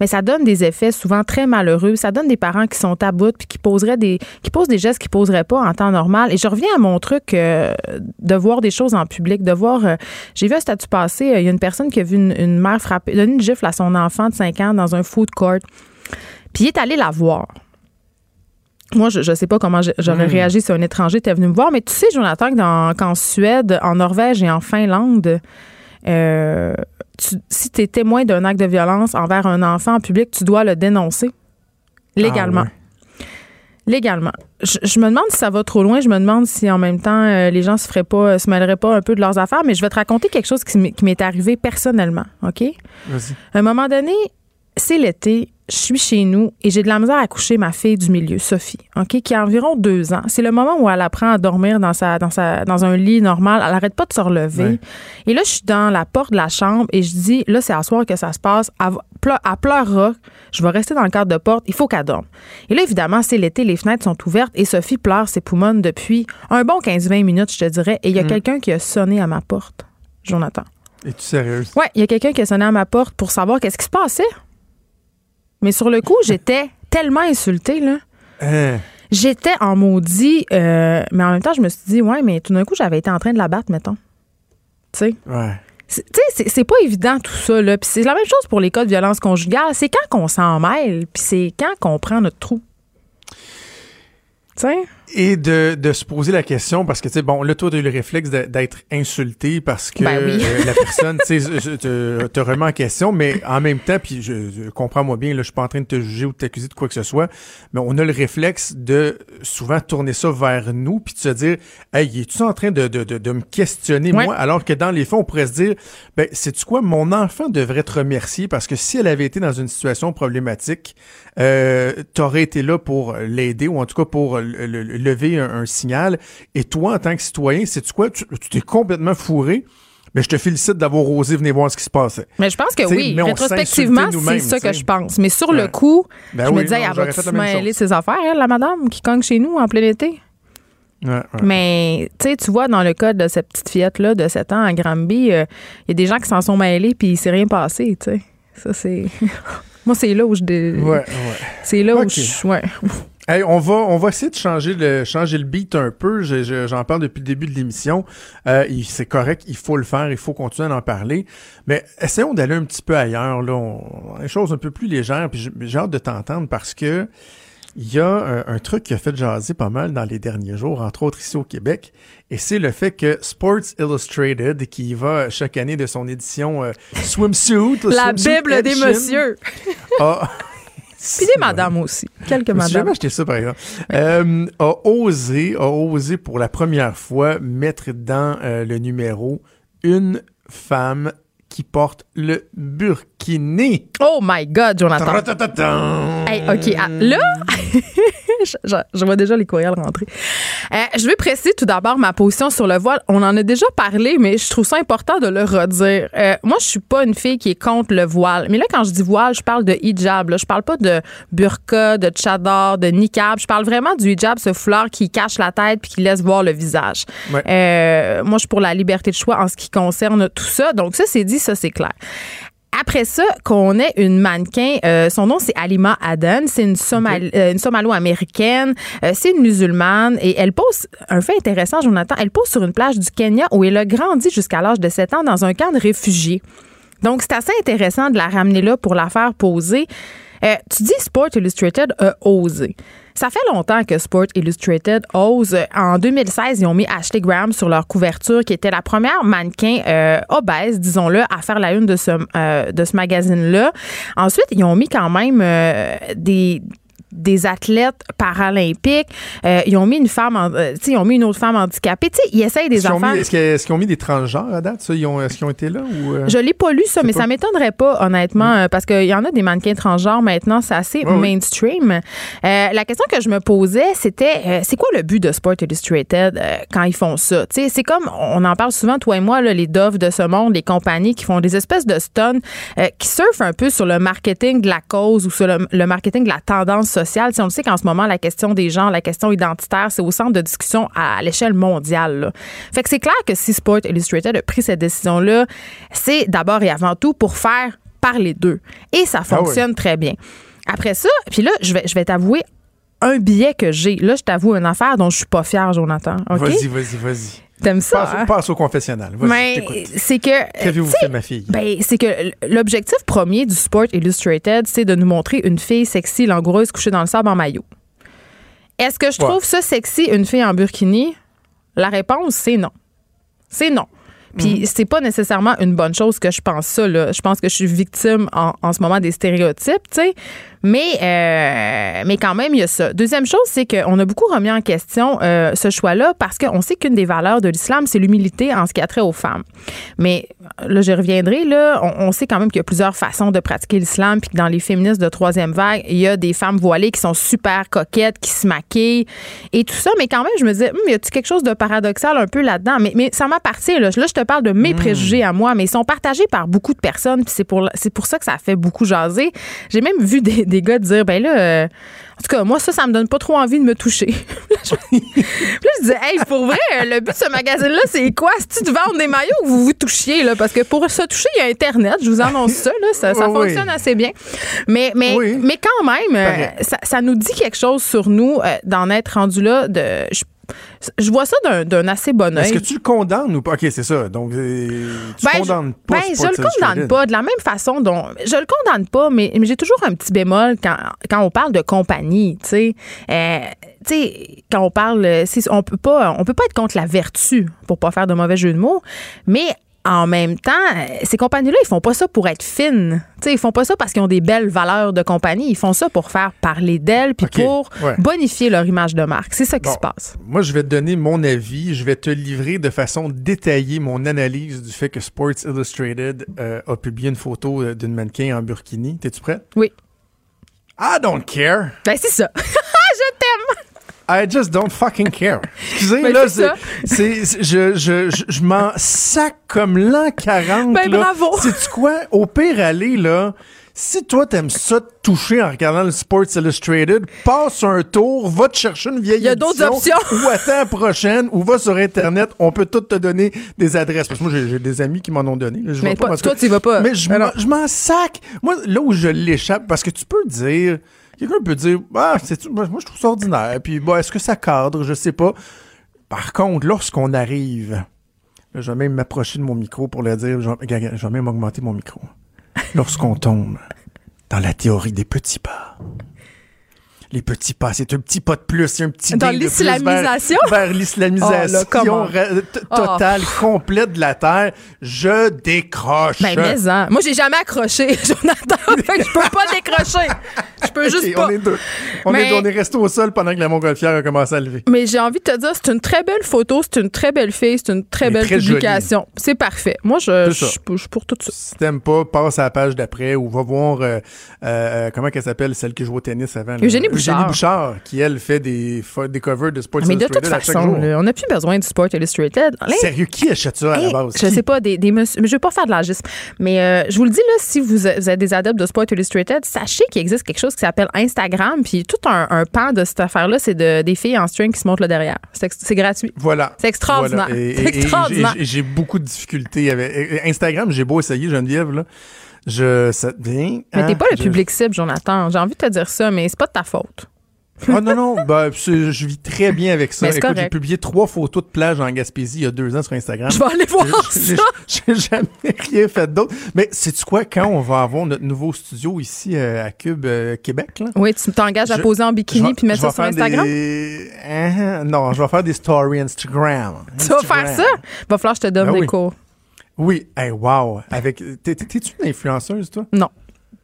mais ça donne des effets souvent très malheureux. Ça donne des parents qui sont à bout puis qui poseraient des qui posent des gestes qu'ils poseraient pas en temps normal. Et je reviens à mon truc euh, de voir des choses en public, de voir. euh, J'ai vu un statut passé. euh, Il y a une personne qui a vu une, une mère frapper, donner une gifle à son enfant de 5 ans dans un food court. Puis il est allé la voir. Moi, je ne sais pas comment j'aurais réagi si un étranger était venu me voir, mais tu sais, Jonathan, qu'en Suède, en Norvège et en Finlande, euh, tu- si tu es témoin d'un acte de violence envers un enfant en public, tu dois le dénoncer légalement. Ah ouais. Légalement. Je, je me demande si ça va trop loin. Je me demande si en même temps euh, les gens se feraient pas, se mêleraient pas un peu de leurs affaires. Mais je vais te raconter quelque chose qui m'est- arrivé personnellement. OK? Vas-y. À un moment donné, c'est l'été, je suis chez nous et j'ai de la misère à coucher ma fille du milieu, Sophie, OK, qui a environ deux ans. C'est le moment où elle apprend à dormir dans, sa, dans, sa, dans un lit normal. Elle n'arrête pas de se relever. Ouais. Et là, je suis dans la porte de la chambre et je dis, là, c'est à soir que ça se passe. Elle, va- pleu- elle pleurera. Je vais rester dans le cadre de porte. Il faut qu'elle dorme. Et là, évidemment, c'est l'été, les fenêtres sont ouvertes et Sophie pleure ses poumons depuis un bon 15-20 minutes, je te dirais. Et il y a quelqu'un qui a sonné à ma porte, Jonathan. Es-tu sérieuse? Ouais, il y a quelqu'un qui a sonné à ma porte pour savoir qu'est-ce qui se passait. Mais sur le coup, j'étais <laughs> tellement insultée, là. Hein? J'étais en maudit, euh, mais en même temps, je me suis dit, ouais, mais tout d'un coup, j'avais été en train de la battre, mettons. Tu sais? Ouais. Tu sais, c'est- c'est pas évident tout ça, là. Puis c'est la même chose pour les cas de violence conjugale. C'est quand qu'on s'en mêle, puis c'est quand qu'on prend notre trou. Tu sais? Et de, de se poser la question, parce que, tu sais, bon, là, toi, tu as eu le réflexe d'être insulté parce que Ben oui. euh, la personne, tu sais, te, te remet en question, mais en même temps, puis je, je comprends-moi bien, là, je suis pas en train de te juger ou de t'accuser de quoi que ce soit, mais on a le réflexe de souvent tourner ça vers nous, puis de se dire, hey, es-tu en train de, de, de, de me questionner, Ouais. moi, alors que dans les faits, on pourrait se dire, ben, sais-tu quoi, mon enfant devrait te remercier parce que si elle avait été dans une situation problématique, euh, t'aurais été là pour l'aider ou en tout cas pour le- le- lever un, un signal. Et toi, en tant que citoyen, sais-tu quoi, tu t'es complètement fourré. Mais je te félicite d'avoir osé venir voir ce qui se passait. Mais je pense que T'sais, oui. Rétrospectivement, c'est ça que t'sais. je pense. Mais sur le coup, Ben je me disais, elle va mêler ses affaires, elle, la madame, qui cogne chez nous en plein été? Ouais, ouais. Mais, tu sais, tu vois, dans le cas de cette petite fillette-là de 7 ans à Granby, euh, il y a des gens qui s'en sont mêlés puis il s'est rien passé, tu sais. Ça, c'est. <laughs> Moi, c'est là où je. dé- Ouais, ouais. C'est là où je. Hey, on va on va essayer de changer le changer le beat un peu. Je- je- J'en parle depuis le début de l'émission. Euh, c'est correct, il faut le faire, il faut continuer à en parler. Mais essayons d'aller un petit peu ailleurs. Là, on, des choses un peu plus légères. Puis j'ai- hâte de t'entendre parce que il y a un truc qui a fait jaser pas mal dans les derniers jours, entre autres ici au Québec, et c'est le fait que Sports Illustrated, qui va chaque année de son édition euh, swimsuit, La swimsuit Bible des messieurs. a- <laughs> Puis des madames aussi. Quelques me suis jamais madames. acheté ça, par exemple. Euh, a osé, a osé pour la première fois mettre dans euh, le numéro une femme qui porte le burkini. Oh my God, Jonathan. Hey, OK. ah, là, <laughs> <laughs> je, vois déjà les courriels rentrer. Euh, je vais préciser tout d'abord ma position sur le voile. On en a déjà parlé, mais je trouve ça important de le redire. Euh, moi, je suis pas une fille qui est contre le voile. Mais là, quand je dis voile, je parle de hijab. Là. Je parle pas de burqa, de tchadar, de niqab. Je parle vraiment du hijab, ce foulard qui cache la tête puis qui laisse voir le visage. Ouais. Euh, moi, je suis pour la liberté de choix en ce qui concerne tout ça. Donc, ça, c'est dit, ça, c'est clair. Après ça, qu'on ait une mannequin, euh, son nom c'est Alima Aden, c'est une, Somali- euh, une somalo-américaine, euh, c'est une musulmane et elle pose un fait intéressant, Jonathan, elle pose sur une plage du Kenya où elle a grandi jusqu'à l'âge de 7 ans dans un camp de réfugiés. Donc c'est assez intéressant de la ramener là pour la faire poser. Tu dis Sport Illustrated a osé. Ça fait longtemps que Sport Illustrated ose. En 2016, ils ont mis Ashley Graham sur leur couverture, qui était la première mannequin euh, obèse, disons-le, à faire la une de ce, euh, ce magazine-là. Ensuite, ils ont mis quand même euh, des des athlètes paralympiques. Euh, ils ont mis une femme, en- euh, tu sais, ils ont mis une autre femme handicapée. Tu sais, ils essayent des Est-ce qu'ils mis- est-ce qu'ils ont mis des transgenres à date? ça? Ils ont- Est-ce qu'ils ont été là? Ou, euh? Je l'ai pas lu ça, mais pas. ça m'étonnerait pas honnêtement euh, parce qu'il y en a des mannequins transgenres maintenant, c'est assez oui. mainstream. Euh, la question que je me posais, c'était c'est quoi le but de Sport Illustrated quand ils font ça? Tu sais, c'est comme on en parle souvent toi et moi là, les Dove de ce monde, les compagnies qui font des espèces de stunts qui surfent un peu sur le marketing de la cause ou sur le, le marketing de la tendance sociale. Sais, on le sait qu'en ce moment la question des gens, la question identitaire, c'est au centre de discussion à, l'échelle mondiale. là. Fait que c'est clair que si Sport Illustrated a pris cette décision-là, c'est d'abord et avant tout pour faire parler d'eux. Et ça fonctionne très bien. Après ça, puis là, je vais, je vais t'avouer un billet que j'ai. Là, je t'avoue une affaire dont je suis pas fière, Jonathan. OK? Vas-y, vas-y, vas-y. T'aimes ça? Passe, hein? passe au confessionnal. Mais c'est que. Qu'avez-vous fait, ma fille? Ben, c'est que l'objectif premier du Sport Illustrated, c'est de nous montrer une fille sexy, langoureuse, couchée dans le sable en maillot. Est-ce que je Ouais. trouve ça sexy, une fille en burkini? La réponse, c'est non. C'est non. Puis Mhm. c'est pas nécessairement une bonne chose que je pense ça. Là. Je pense que je suis victime en, en ce moment des stéréotypes, tu sais. Mais, euh, mais quand même, il y a ça. Deuxième chose, c'est qu'on a beaucoup remis en question euh, ce choix-là parce qu'on sait qu'une des valeurs de l'islam, c'est l'humilité en ce qui a trait aux femmes. Mais là, je reviendrai, là, on, on sait quand même qu'il y a plusieurs façons de pratiquer l'islam, puis que dans les féministes de troisième vague, il y a des femmes voilées qui sont super coquettes, qui se maquillent et tout ça. Mais quand même, je me disais, Hum, y a-t-il quelque chose de paradoxal un peu là-dedans? Mais, mais ça m'appartient, là. Là, je te parle de mes préjugés à moi, mais ils sont partagés par beaucoup de personnes, puis c'est pour, c'est pour ça que ça fait beaucoup jaser. J'ai même vu des, des gars dire, ben là, euh, en tout cas, moi, ça, ça me donne pas trop envie de me toucher. <laughs> Puis là, je disais, hey, pour vrai, le but de ce magazine-là, c'est quoi? C'est-tu de vendre des maillots ou vous vous touchiez, là? Parce que pour se toucher, il y a Internet. Je vous annonce ça, là. Ça, ça Oui, oui. fonctionne assez bien. Mais, mais, Oui. mais quand même, euh, ça nous dit quelque chose sur nous euh, d'en être rendu là. De, je, je vois ça d'un- assez bon Est-ce œil. que tu le condamnes ou pas? OK, c'est ça. Donc, euh, tu Ben, condamnes je, pas ben, je le condamne pas de la même façon dont je le condamne pas mais, mais j'ai toujours un petit bémol quand, quand on parle de compagnie tu sais Euh, quand on parle euh, on peut pas on peut pas être contre la vertu pour pas faire de mauvais jeu de mots mais en même temps, ces compagnies-là, ils font pas ça pour être fines. Tu sais, ils font pas ça parce qu'ils ont des belles valeurs de compagnie. Ils font ça pour faire parler d'elles puis pour ouais. bonifier leur image de marque. C'est ça qui Bon. se passe. Moi, je vais te donner mon avis. Je vais te livrer de façon détaillée mon analyse du fait que Sports Illustrated euh, a publié une photo euh, d'une mannequin en burkini. T'es-tu prête? Oui. I don't care. Ben, c'est ça. <laughs> I just don't fucking care. <laughs> Excusez, Ben, là, c'est je, je, je, je m'en sac comme l'an 40. Ben, là. bravo. <laughs> Sais-tu quoi? Au pire, aller, là, si toi, t'aimes ça te toucher en regardant le Sports Illustrated, passe un tour, va te chercher une vieille Il y a d'autres édition, options. Ou attends la prochaine, ou va sur Internet. On peut tout te donner des adresses. Parce que moi, j'ai, des amis qui m'en ont donné. là. Je Mais pas, pas- toi, tu vas pas. Mais je m'en- non. je m'en sac. Moi, là où je l'échappe, parce que tu peux dire, quelqu'un peut dire, ah, c'est, moi, je trouve ça ordinaire. Puis, bon, est-ce que ça cadre? Je sais pas. Par contre, lorsqu'on arrive, là, je vais même m'approcher de mon micro pour le dire, je vais, regarde, je vais même augmenter mon micro. Lorsqu'on tombe dans la théorie des petits pas. Les petits pas, c'est un petit pas de plus, c'est un petit Dans l'islamisation? Vers, vers l'islamisation Oh, là, comment? ra- t- Oh. totale, complète de la Terre. Je décroche. Ben, mais hein. Moi, j'ai jamais accroché, <laughs> Jonathan. je peux pas décrocher. Je peux juste Ok, pas. on est deux. On, Mais- est, on est resté au sol pendant que la montgolfière a commencé à lever. Mais j'ai envie de te dire, c'est une très belle photo, c'est une très belle fille, c'est une très belle très publication. C'est parfait. Moi, je, suis pour tout ça. Si t'aimes pas, passe à la page d'après ou va voir euh, euh, comment qu'elle s'appelle, celle qui joue au tennis avant. là? Eugénie Bouchard. Eugénie Bouchard, qui elle fait des, covers de Sports Mais de toute Illustrated à chaque façon, jour. on n'a plus besoin du Sport Illustrated. Sérieux, qui achète ça à la base? je Qui? sais pas, des, des messieurs- mais je vais pas faire de l'agisme. Mais euh, je vous le dis, là, si vous, vous êtes des adeptes de Sport Illustrated, sachez qu'il existe quelque chose qui s'appelle Instagram. Puis tout un, un pan de cette affaire-là, c'est de, des filles en string qui se montrent là derrière. C'est gratuit. Voilà. C'est extraordinaire. Voilà. Et- C'est et- et extraordinaire. j'ai- beaucoup de difficultés avec Instagram. J'ai beau essayer, Geneviève, là. Je, ça devient. Mais t'es hein, pas le je- public cible, Jonathan. J'ai envie de te dire ça, mais c'est pas de ta faute. Ah non, non, c'est- je vis très bien avec ça. Écoute, j'ai publié trois photos de plage en Gaspésie il y a deux ans sur Instagram. Je vais aller voir ça. J'ai jamais rien fait d'autre. Mais sais-tu quoi, quand on va avoir notre nouveau studio ici euh, à Cube euh, Québec, là? Oui, tu t'engages à poser en bikini puis mettre ça sur Instagram? des- Hein, non, je vais faire des stories Instagram. Tu vas faire ça? Va falloir que je te donne Ben des oui. cours. Oui, hey, wow. Avec, t'es-tu une influenceuse, toi? Non.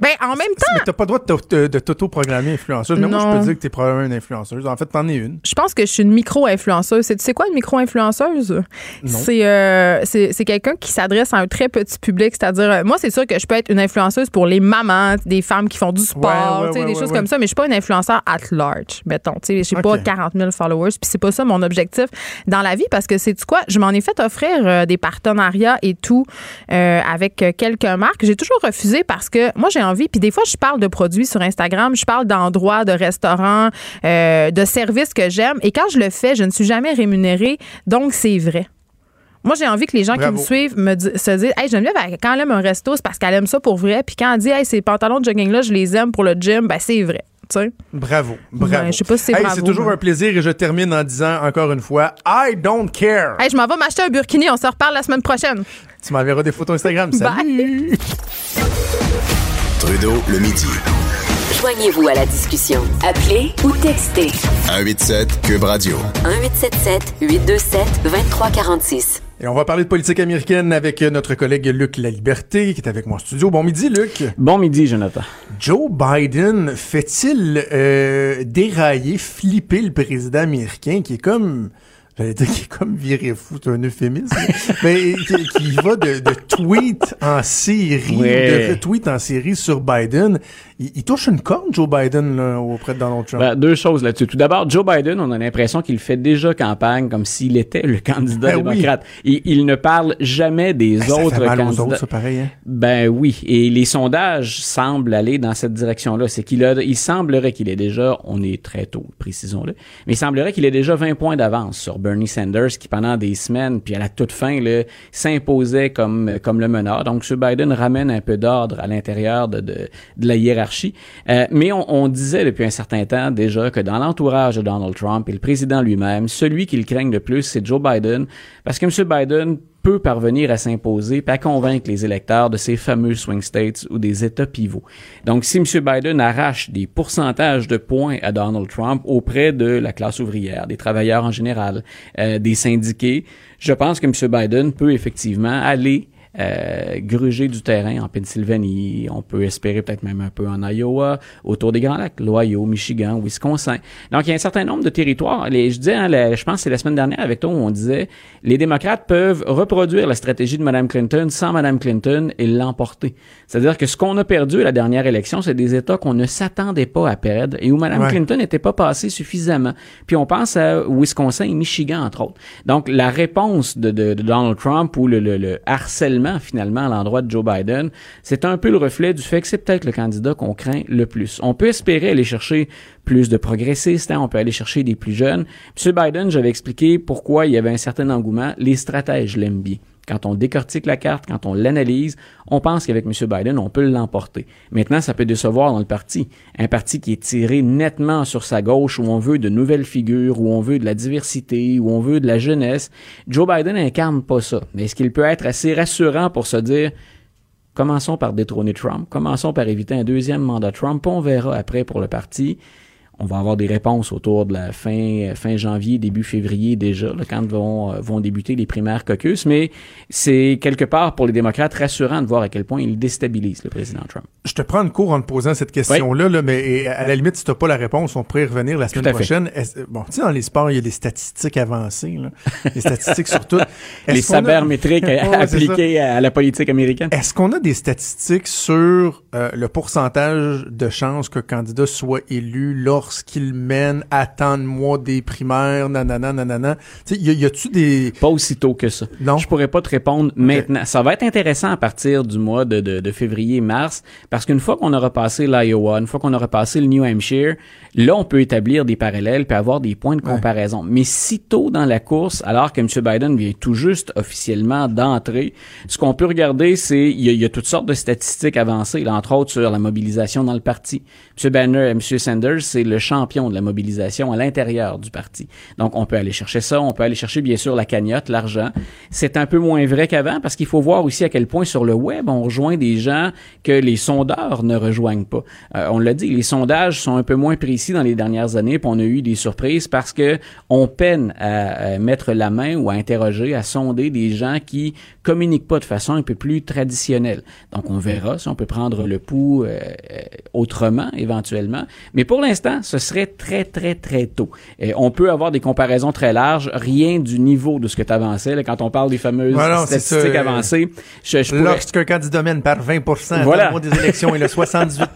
Ben, en même temps, Mais t'as pas le droit de t'au- de t'auto-programmer influenceuse. Mais moi, je peux dire que t'es probablement une influenceuse. En fait, t'en es une. je pense que je suis une micro-influenceuse. Tu sais quoi, une micro-influenceuse? C'est euh, c'est quelqu'un qui s'adresse à un très petit public. C'est-à-dire, euh, moi, c'est sûr que je peux être une influenceuse pour les mamans, des femmes qui font du sport, Ouais, ouais, tu sais, ouais, des choses comme ça, mais je suis pas une influenceur at large, mettons. Tu sais, j'ai pas Ok. 40 000 followers, puis c'est pas ça mon objectif dans la vie parce que c'est tu quoi, je m'en ai fait offrir euh, des partenariats et tout euh, avec quelques marques. J'ai toujours refusé parce que moi j'ai envie, puis des fois je parle de produits sur Instagram, je parle d'endroits, de restaurants, euh, de services que j'aime, et quand je le fais, je ne suis jamais rémunérée, donc c'est vrai. Moi, j'ai envie que les gens Bravo. qui me suivent me di- se disent Hey, Geneviève, quand elle aime un resto, c'est parce qu'elle aime ça pour vrai. Puis quand elle dit Hey, ces pantalons de jogging-là, je les aime pour le gym, ben c'est vrai. Tu sais? Bravo, bravo. Ouais, je sais pas si c'est Hey, C'est toujours mais- un plaisir et je termine en disant encore une fois, I don't care. Hey, je m'en vais m'acheter un burkini. On se reparle la semaine prochaine. Tu m'enverras des photos Instagram. Salut. <laughs> Trudeau, le midi. Joignez-vous à la discussion. Appelez ou textez 187 Cube Radio. 1877 827 2346. Et on va parler de politique américaine avec notre collègue Luc Laliberté qui est avec moi en studio. Bon midi, Luc. Bon midi, Jonathan. Joe Biden fait-il euh, dérailler, flipper le président américain qui est comme... J'allais dire qui est comme viré fou, c'est un euphémisme, mais qui, qui va de, de tweet en série, de retweet en série sur Biden. Il, il touche une corde, Joe Biden, là, auprès de Donald Trump? Ben, deux choses là-dessus. Tout d'abord, Joe Biden, on a l'impression qu'il fait déjà campagne comme s'il était le candidat Ben oui. démocrate. Il, il ne parle jamais des Ben, ça autres fait mal aux candidats. autres, ça, pareil, hein? Ben oui, et les sondages semblent aller dans cette direction-là. C'est qu'il a, il semblerait qu'il ait déjà, on est très tôt, précisons-le, mais il semblerait qu'il ait déjà 20 points d'avance sur Bernie Sanders, qui pendant des semaines, puis à la toute fin, s'imposait comme comme le meneur. Donc, M. Biden ramène un peu d'ordre à l'intérieur de, de, de la hiérarchie. Euh, mais on, disait depuis un certain temps déjà que dans l'entourage de Donald Trump et le président lui-même, celui qu'il craigne le plus, c'est Joe Biden, parce que M. Biden peut parvenir à s'imposer puis à convaincre les électeurs de ces fameux swing states ou des États pivots. Donc, si M. Biden arrache des pourcentages de points à Donald Trump auprès de la classe ouvrière, des travailleurs en général, euh, des syndiqués, je pense que M. Biden peut effectivement aller euh, gruger du terrain en Pennsylvanie. On peut espérer peut-être même un peu en Iowa, autour des Grands Lacs, l'Ohio, Michigan, Wisconsin. Donc, il y a un certain nombre de territoires. Les, je disais, hein, la- je pense que c'est la semaine dernière avec toi où on disait, les démocrates peuvent reproduire la stratégie de Mme Clinton sans Mme Clinton et l'emporter. C'est-à-dire que ce qu'on a perdu à la dernière élection, c'est des États qu'on ne s'attendait pas à perdre et où Mme Ouais. Clinton n'était pas passée suffisamment. Puis on pense à Wisconsin et Michigan, entre autres. Donc, la réponse de, de- de Donald Trump ou le, le- le harcèlement, finalement, à l'endroit de Joe Biden, c'est un peu le reflet du fait que c'est peut-être le candidat qu'on craint le plus. On peut espérer aller chercher plus de progressistes, hein, on peut aller chercher des plus jeunes. M. Biden, j'avais expliqué pourquoi il y avait un certain engouement. Les stratèges l'aiment. Quand on décortique la carte, quand on l'analyse, on pense qu'avec M. Biden, on peut l'emporter. Maintenant, ça peut décevoir dans le parti. Un parti qui est tiré nettement sur sa gauche, où on veut de nouvelles figures, où on veut de la diversité, où on veut de la jeunesse. Joe Biden incarne pas ça. Mais est-ce qu'il peut être assez rassurant pour se dire, commençons par détrôner Trump, commençons par éviter un deuxième mandat Trump, on verra après pour le parti. On va avoir des réponses autour de la fin, fin janvier, début février déjà, là, quand vont, euh, vont débuter les primaires caucus. Mais c'est quelque part pour les démocrates rassurant de voir à quel point ils déstabilisent le président Trump. Je te prends une cours en te posant cette question-là, là, mais à la limite, si t'as pas la réponse, on pourrait y revenir la semaine prochaine. Bon, tu sais, dans les sports, il y a des statistiques avancées, là. les statistiques sur tout. <laughs> Est-ce Les qu'on a- sabers métriques <laughs> Ouais, c'est appliqués à la politique américaine. Est-ce qu'on a des statistiques sur euh, le pourcentage de chances qu'un candidat soit élu lorsqu'il mène à tant de mois des primaires, nanana, nanana? Tu sais, y y a-tu des... Pas aussitôt que ça. Non. Je pourrais pas te répondre maintenant. Ça va être intéressant à partir du mois de, de, de février-mars, parce qu'une fois qu'on aura passé l'Iowa, une fois qu'on aura passé le New Hampshire, là, on peut établir des parallèles puis avoir des points de comparaison. Mais si tôt dans la course, alors que M. Biden vient tout juste officiellement d'entrer, ce qu'on peut regarder, c'est il y, y a toutes sortes de statistiques avancées, là, entre autres sur la mobilisation dans le parti. M. Banner, M. Sanders, c'est le champion de la mobilisation à l'intérieur du parti. Donc, on peut aller chercher ça, on peut aller chercher, bien sûr, la cagnotte, l'argent. C'est un peu moins vrai qu'avant parce qu'il faut voir aussi à quel point sur le web, on rejoint des gens que les sondeurs ne rejoignent pas. Euh, on l'a dit, les sondages sont un peu moins précis dans les dernières années, puis on a eu des surprises parce que on peine à, mettre la main ou à interroger, à sonder des gens qui communiquent pas de façon un peu plus traditionnelle. Donc, on verra si on peut prendre le pouls euh, euh, autrement, éventuellement. Mais pour l'instant, ce serait très, très, très tôt. Et on peut avoir des comparaisons très larges, rien du niveau de ce que tu avançais, là, quand on parle des fameuses Voilà, statistiques ça. avancées. Je, je pourrais- Lorsqu'un candidat mène par 20 Voilà. dans le mois des élections, il a 78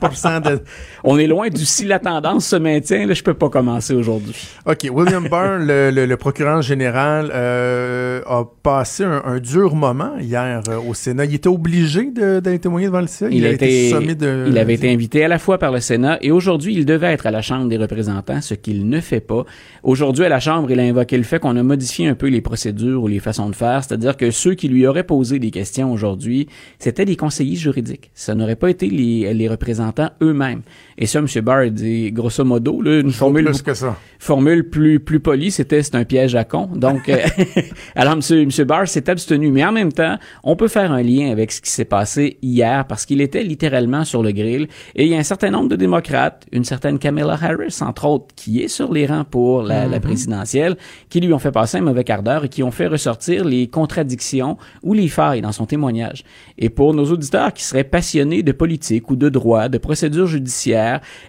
de... <laughs> on est loin du si la tendance se maintient, là, je peux pas commencer aujourd'hui. OK, William Barr, le, le- le procureur général, euh, a passé un, un dur moment hier euh, au Sénat. Il était obligé de- d'aller témoigner devant le Sénat. Il, a été, sommé de... il avait été invité à la fois par le Sénat et aujourd'hui, il devait être à la Chambre des représentants, ce qu'il ne fait pas. Aujourd'hui, à la Chambre, il a invoqué le fait qu'on a modifié un peu les procédures ou les façons de faire, c'est-à-dire que ceux qui lui auraient posé des questions aujourd'hui, c'était des conseillers juridiques. Ça n'aurait pas été les, représentants eux-mêmes. Et ça, M. Barr dit, grosso modo, là, une formule plus que ça. formule plus plus polie, c'était c'est un piège à con. Donc, euh, <laughs> alors Monsieur Monsieur Barr s'est abstenu, mais en même temps, on peut faire un lien avec ce qui s'est passé hier parce qu'il était littéralement sur le grill et il y a un certain nombre de démocrates, une certaine Kamala Harris entre autres, qui est sur les rangs pour la, la présidentielle, qui lui ont fait passer un mauvais quart d'heure et qui ont fait ressortir les contradictions ou les failles dans son témoignage. Et pour nos auditeurs qui seraient passionnés de politique ou de droit, de procédure judiciaire,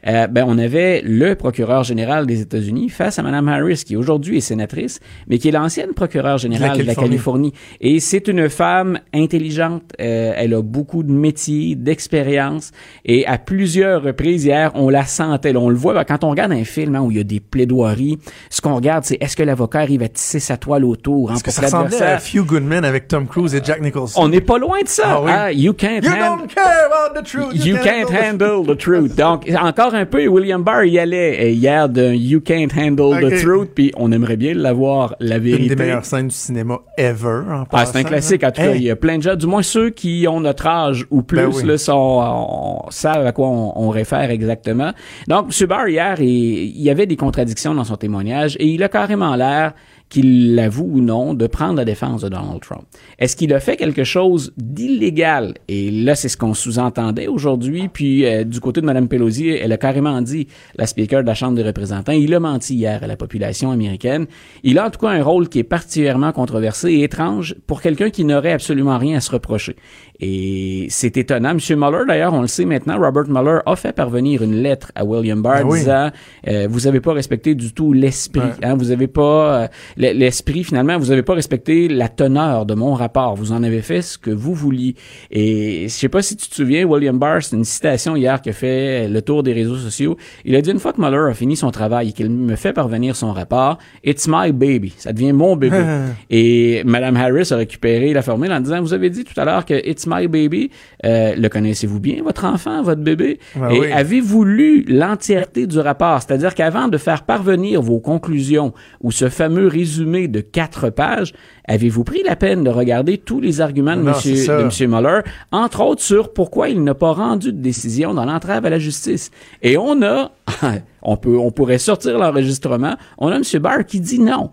euh, ben on avait le procureur général des États-Unis face à Mme Harris, qui aujourd'hui est sénatrice, mais qui est l'ancienne procureure générale De de la Californie. Et c'est une femme intelligente. euh, elle a beaucoup de métiers, d'expérience. Et à plusieurs reprises hier, on la sentait. là, on le voit ben, quand on regarde un film hein, où il y a des plaidoiries. Ce qu'on regarde, c'est est-ce que l'avocat arrive à tisser sa toile autour hein, Est-ce que ça ressemblait à Few Good Men avec Tom Cruise et Jack Nicholson? On n'est pas loin de ça. Ah oui. hein. You can't You hand- don't care about the truth. You can't handle the truth. Donc, encore un peu, William Barr y allait euh, hier d'un You can't handle the truth, puis on aimerait bien l'avoir, la vérité. Une des meilleures scènes du cinéma ever. En Ah, c'est un classique, en tout cas. Il y a plein de gens, du moins ceux qui ont notre âge ou plus, Ben oui. là, sont, on- savent à quoi on, on réfère exactement. Donc, M. Barr, hier, il, il y avait des contradictions dans son témoignage et il a carrément l'air qu'il l'avoue ou non, de prendre la défense de Donald Trump. Est-ce qu'il a fait quelque chose d'illégal? Et là, c'est ce qu'on sous-entendait aujourd'hui. Puis, euh, du côté de Mme Pelosi, elle a carrément dit, la speaker de la Chambre des représentants, il a menti hier à la population américaine. Il a en tout cas un rôle qui est particulièrement controversé et étrange pour quelqu'un qui n'aurait absolument rien à se reprocher. Et c'est étonnant. M. Mueller, d'ailleurs, on le sait maintenant, Robert Mueller a fait parvenir une lettre à William Barr oui. disant euh, vous avez pas respecté du tout l'esprit. Ouais. Hein, vous avez pas euh, l'esprit finalement. Vous avez pas respecté la teneur de mon rapport. Vous en avez fait ce que vous vouliez. Et je sais pas si tu te souviens, William Barr, c'est une citation hier qui a fait le tour des réseaux sociaux. Il a dit une fois que Mueller a fini son travail et qu'il me fait parvenir son rapport, it's my baby. Ça devient mon bébé. <laughs> et Madame Harris a récupéré la formule en disant vous avez dit tout à l'heure que it's my baby. Euh, le connaissez-vous bien, votre enfant, votre bébé? Ben et oui. avez-vous lu l'entièreté du rapport? C'est-à-dire qu'avant de faire parvenir vos conclusions ou ce fameux résumé de quatre pages, avez-vous pris la peine de regarder tous les arguments de, Non, monsieur, de. Mueller, entre autres sur pourquoi il n'a pas rendu de décision dans l'entrave à la justice? Et on a, <laughs> on peut, on pourrait sortir l'enregistrement, on a M. Barr qui dit non.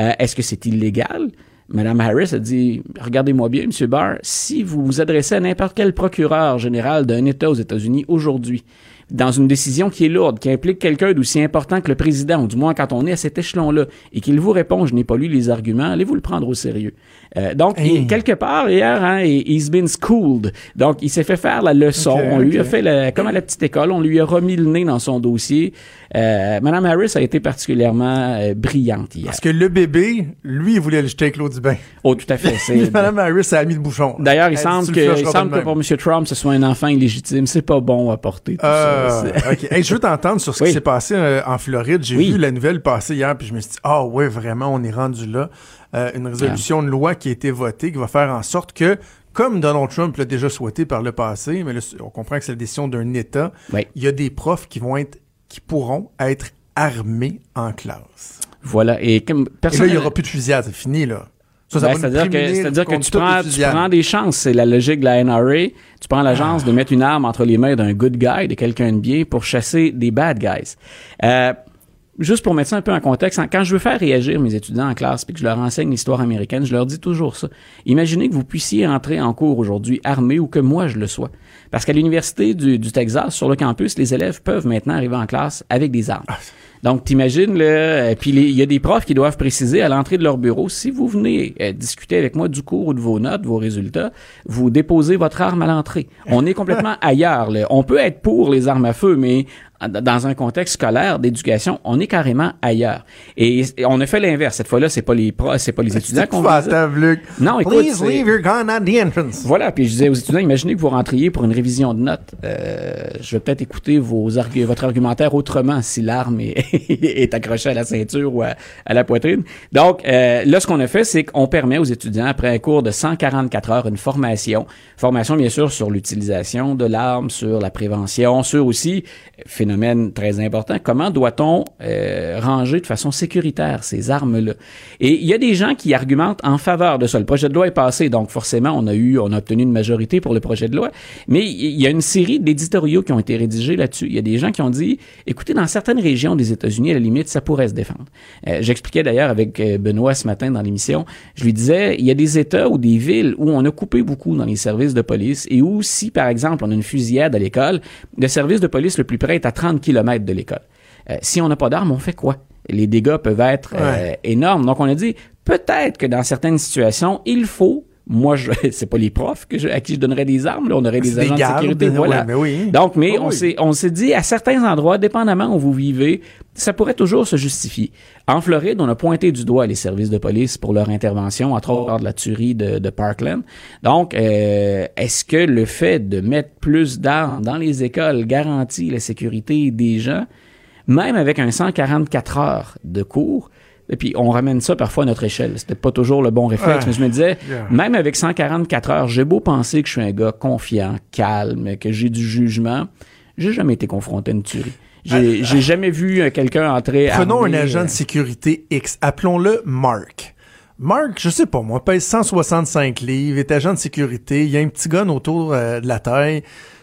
Euh, Est-ce que c'est illégal? Madame Harris a dit, regardez-moi bien, M. Barr, si vous vous adressez à n'importe quel procureur général d'un État aux États-Unis aujourd'hui, dans une décision qui est lourde, qui implique quelqu'un d'aussi important que le président, ou du moins quand on est à cet échelon-là, et qu'il vous répond, je n'ai pas lu les arguments, allez-vous le prendre au sérieux? Euh, donc, Hey. il- quelque part, hier, hein, he- he's been schooled. Donc, il s'est fait faire la leçon. On lui a fait, le- comme à la petite école, on lui a remis le nez dans son dossier. Euh, Madame Harris a été particulièrement euh, brillante hier. Parce que le bébé, lui, il voulait le jeter avec l'eau du bain. Oh, tout à fait. <laughs> Madame Harris a mis le bouchon. D'ailleurs, il Elle semble que, il semble que pour M. Trump, ce soit un enfant illégitime. C'est pas bon à porter tout Euh, ça. Hey, je veux t'entendre sur ce Oui. qui s'est passé euh, en Floride. J'ai Oui. vu la nouvelle passer hier, puis je me suis dit, ah ouais, vraiment, on est rendu là. Euh, une résolution de loi qui a été votée, qui va faire en sorte que, comme Donald Trump l'a déjà souhaité par le passé, mais là, on comprend que c'est la décision d'un État, Oui. il y a des profs qui vont être, qui pourront être armés en classe. Voilà. Et comme Et là, personne. il n'y aura plus de fusillade, c'est fini, là. Ben, c'est-à-dire que, prémunir c'est-à-dire que tu prends, tu prends des chances. C'est la logique de la NRA. Tu prends la chance de mettre une arme entre les mains d'un good guy, de quelqu'un de bien, pour chasser des bad guys. Euh, juste pour mettre ça un peu en contexte, hein, quand je veux faire réagir mes étudiants en classe puis que je leur enseigne l'histoire américaine, je leur dis toujours ça. Imaginez que vous puissiez entrer en cours aujourd'hui armé ou que moi je le sois. Parce qu'à l'université du, du Texas, sur le campus, les élèves peuvent maintenant arriver en classe avec des armes. Donc, t'imagines, là, euh, puis les- il y a des profs qui doivent préciser à l'entrée de leur bureau, si vous venez euh, discuter avec moi du cours ou de vos notes, vos résultats, vous déposez votre arme à l'entrée. On est complètement <laughs> ailleurs. Là. On peut être pour les armes à feu, mais dans un contexte scolaire, d'éducation, on est carrément ailleurs. Et, et on a fait l'inverse. Cette fois-là, c'est pas les profs, c'est pas les étudiants qu'on Luc? Non, écoute, Please leave your gun at the entrance. Voilà, puis je disais aux étudiants, imaginez que vous rentriez pour une révision de notes. Euh, je vais peut-être écouter vos argu- votre argumentaire autrement si l'arme est, <laughs> est accrochée à la ceinture ou à, à la poitrine. Donc, euh, là, ce qu'on a fait, c'est qu'on permet aux étudiants, après un cours de 144 heures, une formation. Formation, bien sûr, sur l'utilisation de l'arme, sur la prévention, sur aussi, euh, phénomène très important, comment doit-on euh, ranger de façon sécuritaire ces armes-là? Et il y a des gens qui argumentent en faveur de ça. Le projet de loi est passé, donc forcément, on a eu, on a obtenu une majorité pour le projet de loi. Mais il y a une série d'éditoriaux qui ont été rédigés là-dessus. Il y a des gens qui ont dit, écoutez, dans certaines régions des États-Unis, à la limite, ça pourrait se défendre. Euh, J'expliquais d'ailleurs avec euh, Benoît ce matin dans l'émission, je lui disais, il y a des États ou des villes où on a coupé beaucoup dans les services de police et où si, par exemple, on a une fusillade à l'école, le service de police le plus près est à 30 km de l'école. Euh, si on n'a pas d'armes, on fait quoi? Les dégâts peuvent être euh, énormes. Donc, on a dit, peut-être que dans certaines situations, il faut moi, je, <laughs> c'est pas les profs que je- à qui je donnerais des armes, là, on aurait des agents des de sécurité, voilà. mais oui. Donc, mais on oui. s'est, on s'est dit, à certains endroits, dépendamment où vous vivez, ça pourrait toujours se justifier. En Floride, on a pointé du doigt les services de police pour leur intervention, entre autres lors de la tuerie de, de Parkland. Donc, euh, est-ce que le fait de mettre plus d'armes dans les écoles garantit la sécurité des gens, même avec un 144 heures de cours? Et puis, on ramène ça parfois à notre échelle. C'était pas toujours le bon réflexe, Ouais. mais je me disais, Yeah. même avec 144 heures, j'ai beau penser que je suis un gars confiant, calme, que j'ai du jugement, j'ai jamais été confronté à une tuerie. J'ai j'ai jamais vu euh, quelqu'un entrer Prenons armé, un agent euh, de sécurité X, appelons-le Mark. Mark, je sais pas moi, pèse 165 livres, est agent de sécurité, il y a un petit gun autour euh, de la taille.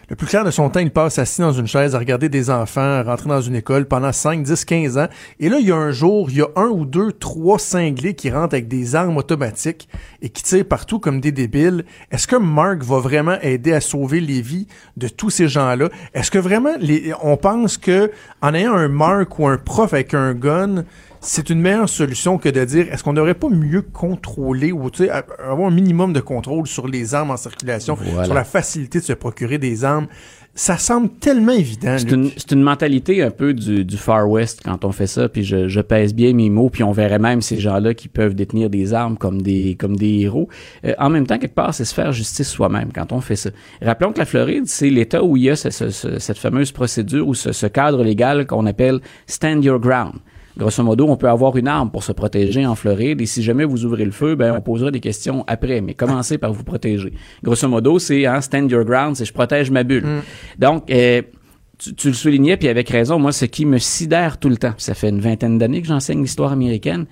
Le plus clair de son temps, il passe assis dans une chaise à regarder des enfants rentrer dans une école pendant 5, 10, 15 ans. Et là, il y a un jour, il y a un ou deux, trois cinglés qui rentrent avec des armes automatiques et qui tirent partout comme des débiles. Est-ce que Mark va vraiment aider à sauver les vies de tous ces gens-là? Est-ce que vraiment, on pense que en ayant un Mark ou un prof avec un gun, c'est une meilleure solution que de dire est-ce qu'on n'aurait pas mieux contrôler ou tu sais, a- avoir un minimum de contrôle sur les armes en circulation, Voilà. sur la facilité de se procurer des armes? Ça semble tellement évident. C'est une, une mentalité un peu du, du Far West quand on fait ça, puis je, je pèse bien mes mots, puis on verrait même ces gens-là qui peuvent détenir des armes comme des, comme des héros. Euh, en même temps, quelque part, c'est se faire justice soi-même quand on fait ça. Rappelons que la Floride, c'est l'État où il y a ce- ce- ce- cette fameuse procédure ou ce cadre légal qu'on appelle Stand Your Ground. Grosso modo, on peut avoir une arme pour se protéger en Floride et si jamais vous ouvrez le feu, ben on posera des questions après, mais commencez par vous protéger. Grosso modo, c'est hein, stand your ground, c'est je protège ma bulle. Donc, euh, tu, tu le soulignais, puis avec raison, moi, ce qui me sidère tout le temps, ça fait une vingtaine d'années que j'enseigne l'histoire américaine,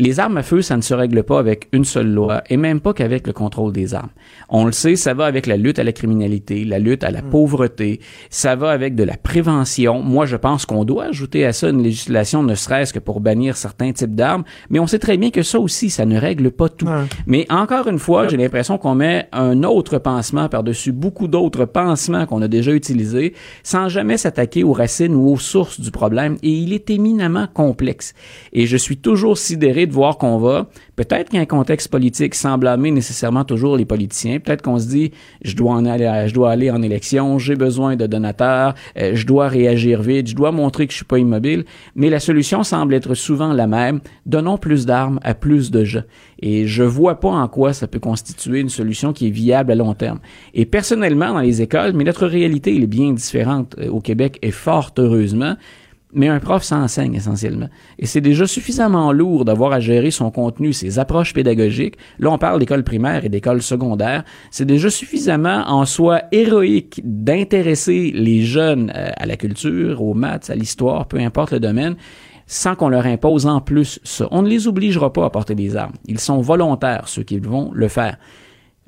les armes à feu, ça ne se règle pas avec une seule loi et même pas qu'avec le contrôle des armes. On le sait, ça va avec la lutte à la criminalité, la lutte à la pauvreté, ça va avec de la prévention. Moi, je pense qu'on doit ajouter à ça une législation, ne serait-ce que pour bannir certains types d'armes, mais on sait très bien que ça aussi, ça ne règle pas tout. Ouais. Mais encore une fois, j'ai l'impression qu'on met un autre pansement par-dessus beaucoup d'autres pansements qu'on a déjà utilisés sans jamais s'attaquer aux racines ou aux sources du problème et il est éminemment complexe. Et je suis toujours sidéré de voir qu'on va, peut-être qu'il y a un contexte politique sans blâmer nécessairement toujours les politiciens, peut-être qu'on se dit je dois aller je dois aller en élection, j'ai besoin de donateurs, euh, je dois réagir vite, je dois montrer que je suis pas immobile, mais la solution semble être souvent la même, donnons plus d'armes à plus de gens. Et je vois pas en quoi ça peut constituer une solution qui est viable à long terme. Et personnellement, dans les écoles, mais notre réalité elle est bien différente euh, au Québec et fort heureusement, mais un prof s'enseigne essentiellement. Et c'est déjà suffisamment lourd d'avoir à gérer son contenu, ses approches pédagogiques. Là, on parle d'école primaire et d'école secondaire. C'est déjà suffisamment en soi héroïque d'intéresser les jeunes euh, à la culture, aux maths, à l'histoire, peu importe le domaine. sans qu'on leur impose en plus ça. On ne les obligera pas à porter des armes. Ils sont volontaires, ceux qui vont le faire.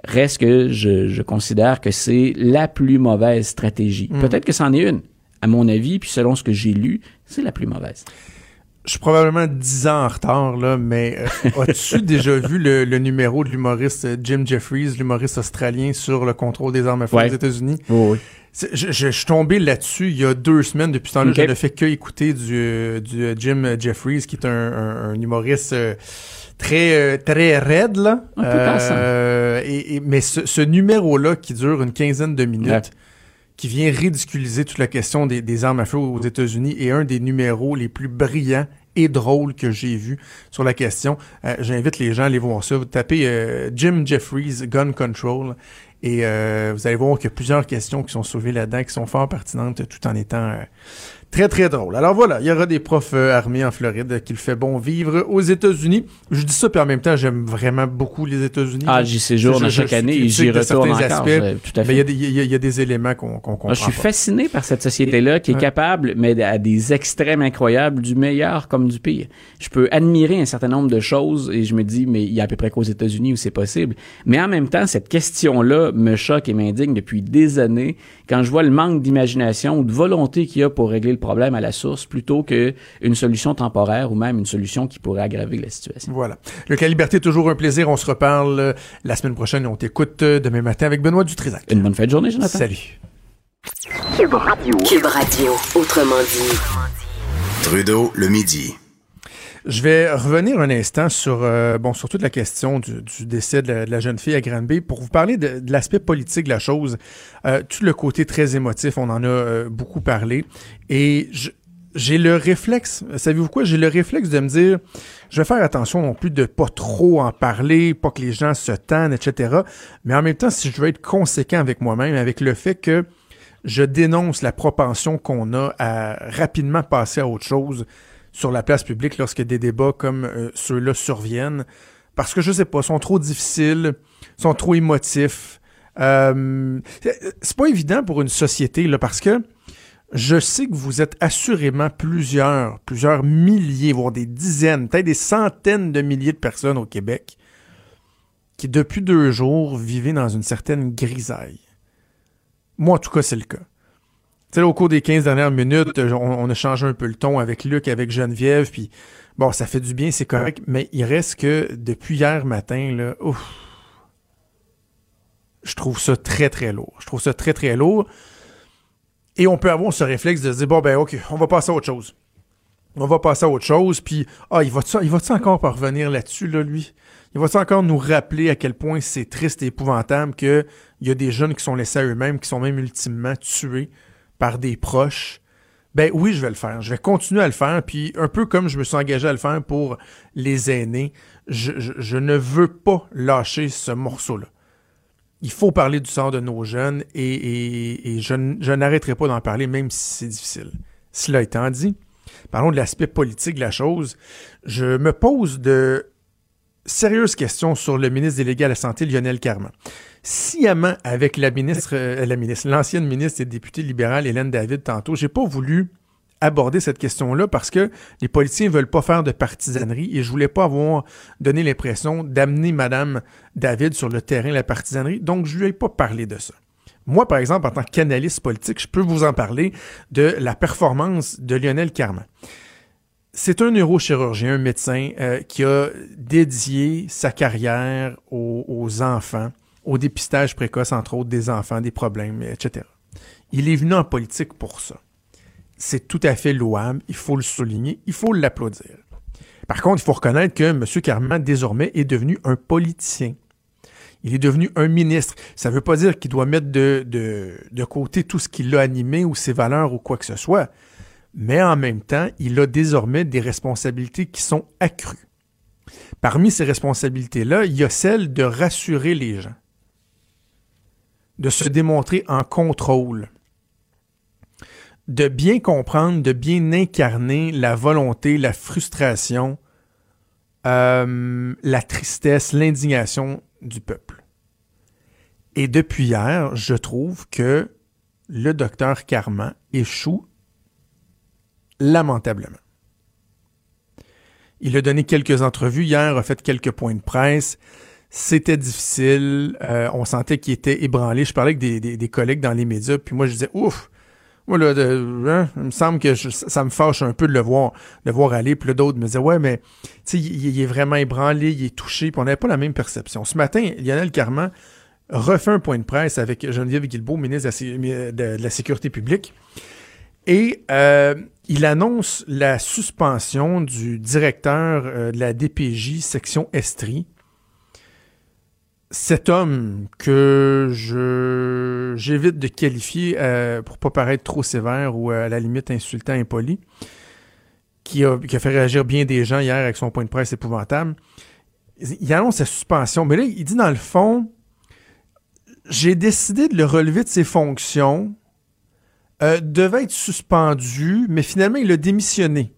Reste que je, je considère que c'est la plus mauvaise stratégie. Mm. Peut-être que c'en est une. À mon avis, puis selon ce que j'ai lu, c'est la plus mauvaise. Je suis probablement 10 ans en retard, là, mais euh, as-tu <laughs> déjà vu le, le numéro de l'humoriste euh, Jim Jeffries, l'humoriste australien, sur le contrôle des armes à feu Ouais. aux États-Unis? oui. Je, je- je suis tombé là-dessus il y a deux semaines. Depuis ce temps-là, je ne fais que écouter du, euh, du Jim Jeffries, qui est un, un- un humoriste euh, très très raide là. Un peu. Euh, et, et- mais ce, ce numéro-là qui dure une quinzaine de minutes, Ouais. Qui vient ridiculiser toute la question des, armes à feu aux États-Unis, est un des numéros les plus brillants et drôles que j'ai vu sur la question. Euh, J'invite les gens à aller voir ça. Vous tapez euh, Jim Jeffries Gun Control et euh, vous allez voir qu'il y a plusieurs questions qui sont soulevées là-dedans, qui sont fort pertinentes tout en étant très très drôles. Alors voilà, il y aura des profs euh, armés en Floride qui le fait bon vivre aux États-Unis. Je dis ça, puis en même temps, j'aime vraiment beaucoup les États-unis. Ah, j'y séjourne chaque année et j'y retourne encore. aspects, tout à Mais fait. il y, a des- il y a- il y a des éléments qu'on comprend Ah, je suis pas. fasciné par cette société-là qui est Ouais. capable, mais à des extrêmes incroyables, du meilleur comme du pire. Je peux admirer un certain nombre de choses et je me dis, mais il y a à peu près qu'aux États-Unis où c'est possible. Mais en même temps, cette question-là me choque et m'indigne depuis des années quand je vois le manque d'imagination ou de volonté qu'il y a pour régler le problème à la source plutôt que une solution temporaire ou même une solution qui pourrait aggraver la situation. Voilà. Le cas Liberté, toujours un plaisir. On se reparle euh, la semaine prochaine. On t'écoute euh, demain matin avec Benoît Dutrisac. Une bonne fin de journée, Jonathan. Salut. Cube Radio, autrement dit. Trudeau, le midi. Je vais revenir un instant sur, euh, bon, toute la question du, du décès de la, jeune fille à Granby pour vous parler de, l'aspect politique de la chose. Euh, tout le côté très émotif, on en a euh, beaucoup parlé. Et j'ai le réflexe, savez-vous quoi? J'ai le réflexe de me dire, je vais faire attention non plus de pas trop en parler, pas que les gens se tannent, etc. Mais en même temps, si je veux être conséquent avec moi-même, avec le fait que je dénonce la propension qu'on a à rapidement passer à autre chose sur la place publique lorsque des débats comme euh, ceux-là surviennent. Parce que je sais pas, sont trop difficiles, sont trop émotifs. Euh, c'est- pas évident pour une société, là, parce que je sais que vous êtes assurément plusieurs, plusieurs milliers, voire des dizaines, peut-être des centaines de milliers de personnes au Québec qui, depuis deux jours, vivaient dans une certaine grisaille. Moi, en tout cas, c'est le cas. Sais, au cours des 15 dernières minutes, on, a changé un peu le ton avec Luc, avec Geneviève, puis bon, ça fait du bien, c'est correct, mais il reste que depuis hier matin, là, je trouve ça très, très lourd. Je trouve ça très, très lourd. Et on peut avoir ce réflexe de se dire, bon, ben, OK, on va passer à autre chose. On va passer à autre chose, puis, ah, il va-tu va encore parvenir là-dessus, là, lui? Il va-tu encore nous rappeler à quel point c'est triste et épouvantable qu'il y a des jeunes qui sont laissés à eux-mêmes, qui sont même ultimement tués par des proches? Ben oui, je vais le faire. Je vais continuer à le faire. Puis un peu comme je me suis engagé à le faire pour les aînés, je, ne veux pas lâcher ce morceau-là. Il faut parler du sort de nos jeunes et, je, je n'arrêterai pas d'en parler, même si c'est difficile. Cela étant dit, parlons de l'aspect politique de la chose. Je me pose de sérieuses questions sur le ministre délégué à la Santé, Lionel Carman. Sciemment, avec la ministre, euh, la ministre, l'ancienne ministre et députée libérale Hélène David tantôt, j'ai pas voulu aborder cette question-là parce que les politiciens veulent pas faire de partisanerie et je voulais pas avoir donné l'impression d'amener Madame David sur le terrain de la partisanerie, donc je lui ai pas parlé de ça. Moi, par exemple, en tant qu'analyste politique, je peux vous en parler de la performance de Lionel Carman. C'est un neurochirurgien, un médecin euh, qui a dédié sa carrière aux, aux enfants, au dépistage précoce, entre autres, des enfants, des problèmes, etc. Il est venu en politique pour ça. C'est tout à fait louable, il faut le souligner, il faut l'applaudir. Par contre, il faut reconnaître que M. Carman, désormais, est devenu un politicien. Il est devenu un ministre. Ça ne veut pas dire qu'il doit mettre de, de, de côté tout ce qui l'a animé ou ses valeurs ou quoi que ce soit. Mais en même temps, il a désormais des responsabilités qui sont accrues. Parmi ces responsabilités-là, il y a celle de rassurer les gens, de se démontrer en contrôle, de bien comprendre, de bien incarner la volonté, la frustration, euh, la tristesse, l'indignation du peuple. Et depuis hier, je trouve que le docteur Carman échoue lamentablement. Il a donné quelques entrevues hier, a fait quelques points de presse. C'était difficile. Euh, on sentait qu'il était ébranlé. Je parlais avec des, des, collègues dans les médias, puis moi, je disais, ouf, moi, là, hein, il me semble que ça me fâche un peu de le voir, de voir aller. Puis là, d'autres me disaient, ouais, mais, tu sais, il, est vraiment ébranlé, il est touché, puis on n'avait pas la même perception. Ce matin, Lionel Carman refait un point de presse avec Geneviève Guilbeault, ministre de la, Sécurité publique. Et euh, il annonce la suspension du directeur euh, de la DPJ section Estrie. Cet homme que je j'évite de qualifier euh, pour pas paraître trop sévère ou à la limite insultant, impoli, qui a, qui a fait réagir bien des gens hier avec son point de presse épouvantable. Il annonce sa suspension, mais là, il dit dans le fond, j'ai décidé de le relever de ses fonctions euh, devait être suspendu, mais finalement, il a démissionné.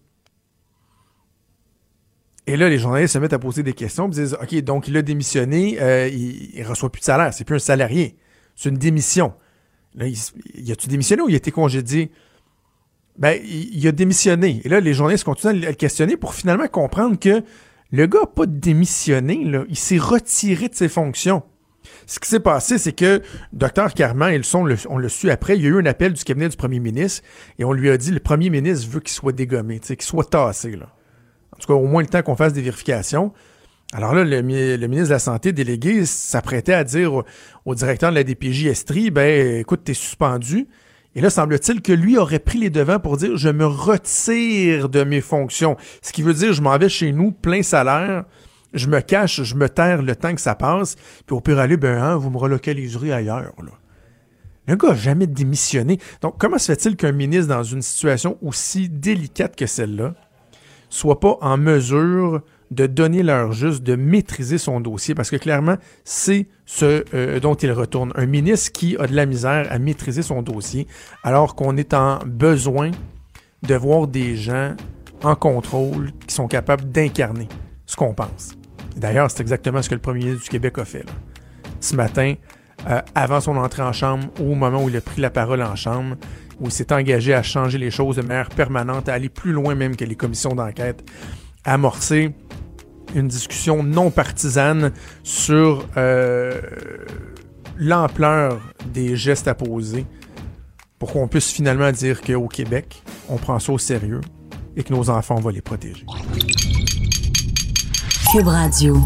Et là, les journalistes se mettent à poser des questions, et disent OK, donc il a démissionné, euh, il, ne reçoit plus de salaire, c'est plus un salarié, c'est une démission. Là, il, a-tu démissionné ou il a été congédié? Ben, il, a démissionné. Et là, les journalistes continuent à le questionner pour finalement comprendre que le gars n'a pas démissionné, là, il s'est retiré de ses fonctions. Ce qui s'est passé, c'est que Dr Carman et le son, on le su après, il y a eu un appel du cabinet du premier ministre et on lui a dit le premier ministre veut qu'il soit dégommé, qu'il soit tassé. Là. En tout cas, au moins le temps qu'on fasse des vérifications. Alors là, le, ministre de la Santé délégué s'apprêtait à dire au, directeur de la DPJ Estrie, ben écoute, t'es suspendu. Et là, semble-t-il que lui aurait pris les devants pour dire je me retire de mes fonctions. Ce qui veut dire je m'en vais chez nous, plein salaire, je me cache, je me terre le temps que ça passe, puis au pire aller, ben, hein, vous me relocaliserez ailleurs. Le gars n'a jamais démissionné. Donc, comment se fait-il qu'un ministre, dans une situation aussi délicate que celle-là, soit pas en mesure de donner l'heure juste, de maîtriser son dossier? Parce que clairement, c'est ce euh, dont il retourne. Un ministre qui a de la misère à maîtriser son dossier, alors qu'on est en besoin de voir des gens en contrôle qui sont capables d'incarner ce qu'on pense. D'ailleurs, c'est exactement ce que le premier ministre du Québec a fait. Ce matin, euh, avant son entrée en chambre, au moment où il a pris la parole en chambre, où il s'est engagé à changer les choses de manière permanente, à aller plus loin même que les commissions d'enquête, amorcer une discussion non partisane sur euh, l'ampleur des gestes à poser pour qu'on puisse finalement dire qu'au Québec, on prend ça au sérieux et que nos enfants, vont les protéger. Cube Radio.